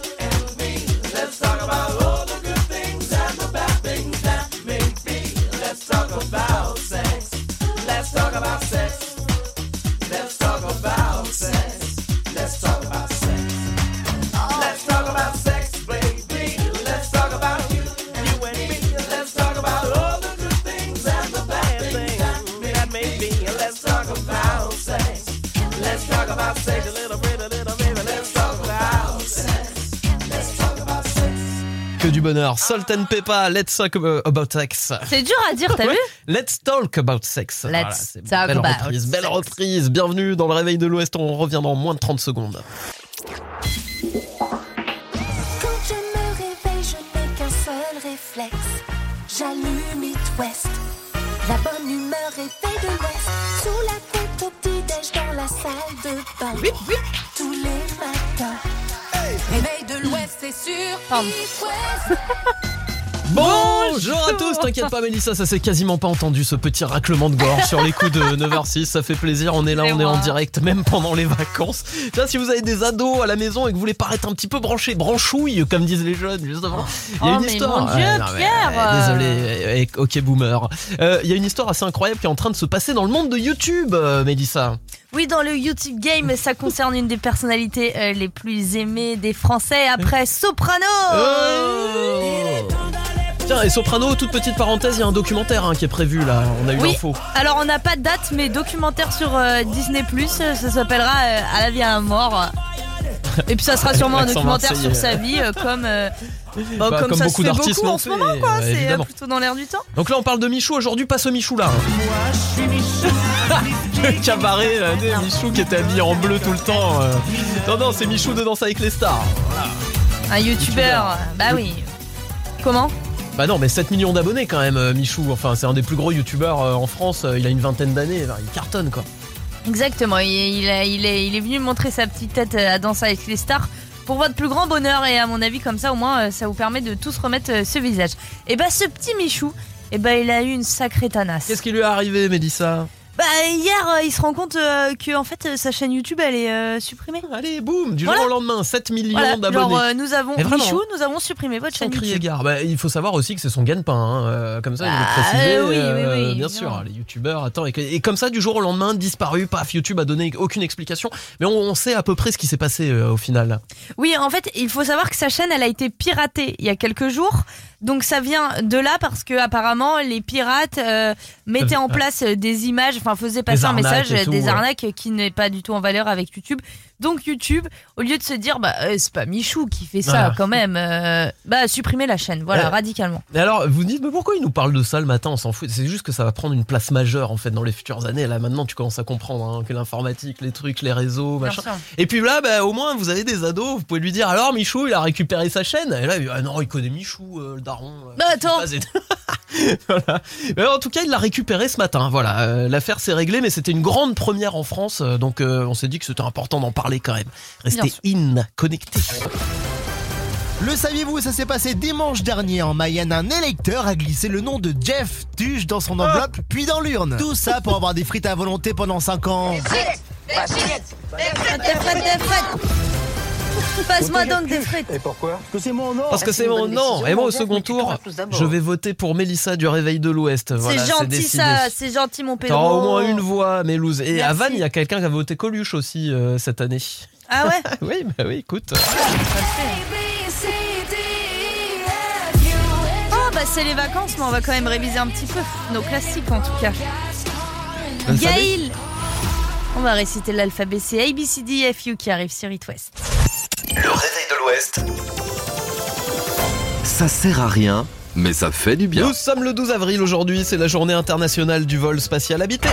Bonheur. Salt and Peppa, let's talk about sex.
C'est dur à dire, t'as
Ouais.
vu
Let's talk about sex.
Let's
c'est
talk
belle
about
reprise, belle
sex.
reprise. Bienvenue dans le réveil de l'Ouest. On revient dans moins de 30 secondes.
Quand je me réveille, je n'ai qu'un seul réflexe. J'allume It West. La bonne humeur est faite de l'Ouest. Sous la couette au petit-déj dans la salle de bain. Tous les c'est sur West.
Bonjour à tous, t'inquiète pas Mélissa, ça s'est quasiment pas entendu ce petit raclement de gorge sur les coups de *laughs* 9h06, ça fait plaisir, on est là, on est en direct même pendant les vacances. Tiens, si vous avez des ados à la maison et que vous voulez paraître un petit peu branché, branchouille comme disent les jeunes justement, il y a
Oh,
une
mais
histoire.
mon Dieu,
non, mais,
Pierre.
euh, Désolé, euh, ok boomer. Euh, Il y a une histoire assez incroyable qui est en train de se passer dans le monde de YouTube, euh, Mélissa.
Oui, dans le YouTube Game, ça concerne une des personnalités euh, les plus aimées des Français après *laughs* Soprano.
Oh Tiens, et Soprano, toute petite parenthèse, il y a un documentaire hein, qui est prévu là, on a eu
Oui.
l'info.
Alors on n'a pas de date, mais documentaire sur euh, Disney ça s'appellera euh, À la vie à la mort. *laughs* Et puis ça sera sûrement un documentaire sur sa vie, euh, comme, euh, bah,
Bah,
comme,
comme
ça
beaucoup
se fait
d'artistes
beaucoup en ce moment, quoi.
euh,
C'est euh, plutôt dans l'air du temps.
Donc là on parle de Michou aujourd'hui, pas ce Michou là. *laughs* le cabaret Michou qui était habillé en bleu tout le temps. euh. Non non c'est Michou de Danse avec les stars. Voilà.
Un youtubeur, bah oui. Comment?
Bah non mais 7 millions d'abonnés quand même euh, Michou, enfin c'est un des plus gros youtubeurs euh, en France, euh, il a une vingtaine d'années, il cartonne quoi.
Exactement, il, il a- il est, il est venu montrer sa petite tête à danser avec les stars pour votre plus grand bonheur et à mon avis comme ça au moins ça vous permet de tous remettre ce visage. Et bah ce petit Michou, et bah il a eu une sacrée tanasse.
Qu'est-ce qui lui est arrivé Mélissa?
Bah hier euh, il se rend compte euh, que en fait euh, sa chaîne YouTube elle est euh, supprimée.
Allez boum, du
Voilà.
jour au lendemain, 7 millions
Voilà,
d'abonnés.
genre euh, nous avons
Mais vraiment,
Michou, nous avons supprimé votre
Sans
chaîne
crier
YouTube.
gare. Bah, il faut savoir aussi que c'est son gagne-pain. hein, euh, comme ça, il
Bah,
est précisé.
euh, oui, oui, oui,
bien sûr, les youtubeurs. Attends, et, que- et comme ça, du jour au lendemain, disparu. Paf, YouTube a donné aucune explication. Mais on, on sait à peu près ce qui s'est passé euh, au final.
Oui, en fait, il faut savoir que sa chaîne, elle a été piratée il y a quelques jours. Donc ça vient de là parce que apparemment les pirates euh, mettaient en place euh, des images, enfin faisaient passer un message, euh,
tout,
des
ouais.
arnaques qui n'est pas du tout en valeur avec YouTube. Donc YouTube, au lieu de se dire bah euh, c'est pas Michou qui fait ça
Voilà.
quand même, euh, bah supprimer la chaîne, voilà
Ouais.
radicalement.
Et alors, vous dites, mais pourquoi il nous parle de ça le matin On s'en fout. C'est juste que ça va prendre une place majeure en fait dans les futures années. Là, maintenant, tu commences à comprendre hein, que l'informatique, les trucs, les réseaux,
Bien
machin.
sûr.
Et puis là, bah, au moins, vous avez des ados. Vous pouvez lui dire, alors Michou, il a récupéré sa chaîne. Et là, il dit, ah non, il connaît Michou, euh, le daron. euh,
Bah attends,
Vas-y. *laughs* voilà. Mais en tout cas, il l'a récupéré ce matin. Voilà, Euh, l'affaire s'est réglée, mais c'était une grande première en France, euh, donc euh, on s'est dit que c'était important d'en parler quand même. Restez in connectés.
Le saviez-vous, ça s'est passé dimanche dernier en Mayenne. Un électeur a glissé le nom de Jeff Tuche dans son enveloppe, puis dans l'urne. Tout ça pour avoir des frites à volonté pendant 5 ans.
des frites, des frites. *laughs* Passe-moi donc des frites.
Et pourquoi? Parce que c'est mon nom.
Parce que c'est mon nom. Et moi, au second tour, je vais voter pour Mélissa du Réveil de l'Ouest. Voilà,
c'est gentil
décidé.
ça, c'est gentil mon Pedro.
T'auras au moins une voix, Mélouse. Et à. Vannes, il y a quelqu'un qui a voté Coluche aussi euh, cette année.
Ah ouais *laughs*
oui, bah oui, écoute.
Oh bah c'est les vacances, mais on va quand même réviser un petit peu nos classiques en tout cas.
L'alphabet
Gaïl On va réciter l'alphabet, c'est A, B, C, D, F, U qui arrive sur It West.
Le réveil de l'Ouest. Ça sert à rien, mais ça fait du bien.
Nous sommes le 12 avril aujourd'hui, c'est la journée internationale du vol spatial habité.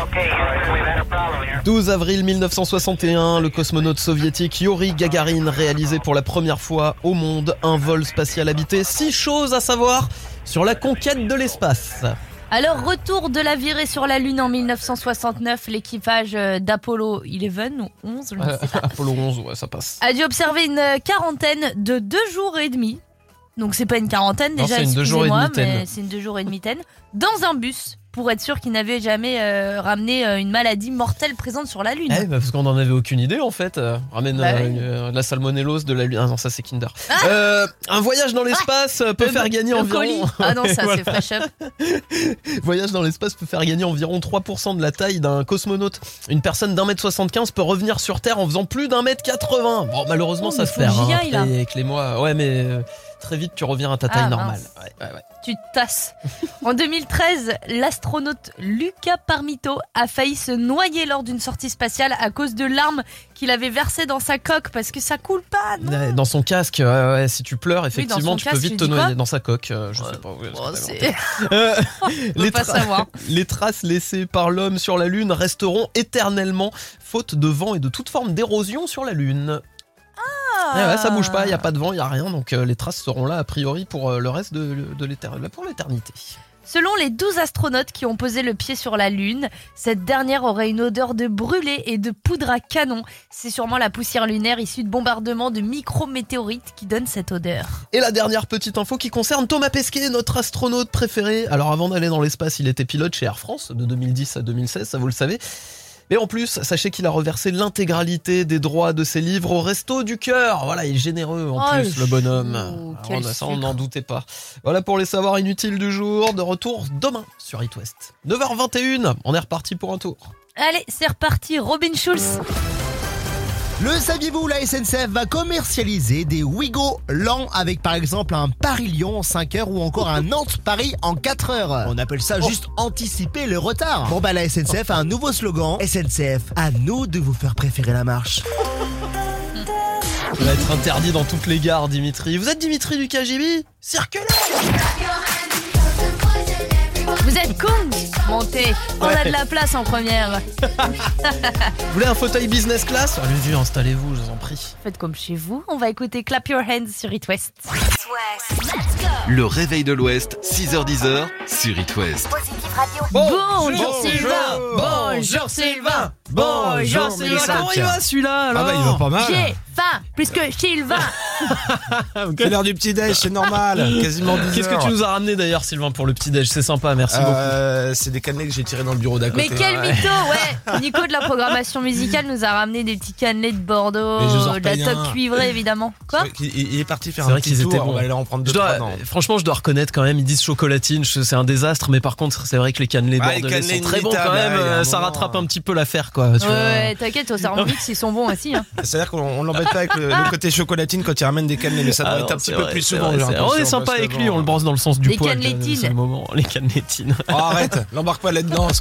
12 avril 1961, le cosmonaute soviétique Yuri Gagarin réalisait pour la première fois au monde un vol spatial habité. Six choses à savoir sur la conquête de l'espace.
Alors, retour de la virée sur la Lune en 1969, l'équipage euh, d'Apollo 11 ou 11, je ne sais pas, *laughs*
Apollo 11, ouais, ça passe.
a dû observer une euh, quarantaine de deux jours et demi. Donc c'est pas une quarantaine déjà,
c'est une deux jours et
excusez-moi, mais c'est une deux jours et demi-taine. Dans un bus, pour être sûr qu'il n'avait jamais euh, ramené euh, une maladie mortelle présente sur la Lune.
Eh, bah, parce qu'on en avait aucune idée en fait. Euh, ramène
Bah
euh,
oui.
une- euh, la salmonellose de la lune. Ah non, ça c'est Kinder. Euh, un voyage dans l'espace peut faire gagner environ.
colis. Ah non, ça
Voilà.
c'est fresh up.
Voyage dans l'espace peut faire gagner environ 3% de la taille d'un cosmonaute. Une personne d'un mètre 75 peut revenir sur Terre en faisant plus d'un mètre 80. Bon, malheureusement,
Oh,
ça se perd. hein, après, avec les mois. Ouais, mais euh, très vite, tu reviens à ta taille
Ah,
normale.
mince.
Ouais, ouais, ouais.
Tu te tasses. En 2013, l'astronaute Luca Parmito a failli se noyer lors d'une sortie spatiale à cause de larmes qu'il avait versées dans sa coque parce que ça coule pas. non
Dans son casque, si tu pleures, effectivement, tu peux vite te noyer dans sa coque. euh, je sais pas. ouais,
Oh, *laughs*
Euh,
veut pas
tra-
savoir. *laughs*
les traces laissées par l'homme sur la Lune resteront éternellement, faute de vent et de toute forme d'érosion sur la Lune.
Ah.
Ouais, ouais, ça bouge pas, il y a pas de vent, il y a rien, donc euh, les traces seront là a priori pour euh, le reste de, de l'éternité. Pour l'éternité.
Selon les 12 astronautes qui ont posé le pied sur la Lune, cette dernière aurait une odeur de brûlé et de poudre à canon. C'est sûrement la poussière lunaire issue de bombardements de micrométéorites qui donne cette odeur.
Et la dernière petite info qui concerne Thomas Pesquet, notre astronaute préféré. Alors avant d'aller dans l'espace, il était pilote chez Air France de 2010 à 2016, ça vous le savez. Mais en plus, sachez qu'il a reversé l'intégralité des droits de ses livres au Resto du Cœur. Voilà, il est généreux en
Oh,
plus,
le
le bonhomme. on a ça, on n'en doutait pas. Voilà pour les savoirs inutiles du jour. De retour demain sur It West. 9h21, on est reparti pour un tour.
Allez, c'est reparti, Robin Schulz.
Le saviez-vous, la SNCF va commercialiser des Wigo lents avec par exemple un Paris-Lyon en 5 heures ou encore un Nantes-Paris en 4 heures. On appelle ça juste anticiper le retard. Bon bah la SNCF a un nouveau slogan. SNCF, à nous de vous faire préférer la marche.
Ça va être interdit dans toutes les gares, Dimitri. Vous êtes Dimitri du KGB Circulez
Vous êtes con Montez, on a de la place en première. *laughs*
Vous voulez un fauteuil business class? Allez-y, installez-vous, je vous en prie.
Faites comme chez vous, on va écouter Clap Your Hands sur It West.
Le réveil de l'Ouest, 6h10 sur It West.
Bonjour Sylvain Bonjour Sylvain Bonjour Sylvain
Comment il va celui-là alors
Ah bah il va pas mal.
J'ai faim plus que Sylvain
Quelle *laughs* l'heure du petit déj, c'est normal. Quasiment 10
Qu'est-ce que tu nous as ramené d'ailleurs, Sylvain, pour le petit-déj C'est sympa, merci beaucoup.
Euh, c'est des cannelés que j'ai tirés dans le bureau d'à côté.
Mais quel mytho, ouais *laughs* Nico de la programmation musicale nous a ramené des petits cannelés de Bordeaux, de la top cuivrée évidemment. Quoi
Il, il est parti faire
C'est
un
vrai
petit
qu'ils
tour,
étaient
on
bons.
va aller en prendre deux
Je dois-
trois, non.
franchement, je dois reconnaître quand même, ils disent chocolatine, je- c'est un désastre, mais par contre, c'est vrai que les cannelés
Ah, les
bordelais
cannelés
sont très bons quand même,
ouais, il y a un
euh, ça
moment,
rattrape un petit peu l'affaire quoi. Tu.
Ouais, t'inquiète, au Thermomix ils sont bons aussi. Hein. *laughs*
C'est-à-dire qu'on on l'embête pas avec le, le côté chocolatine quand il ramène des cannelés, mais ça doit
Ah
être un petit peu plus souvent.
vrai, On est sympa avec lui, on le brosse dans le sens du poil. les cannelétines.
Oh, arrête, l'embarque pas là-dedans.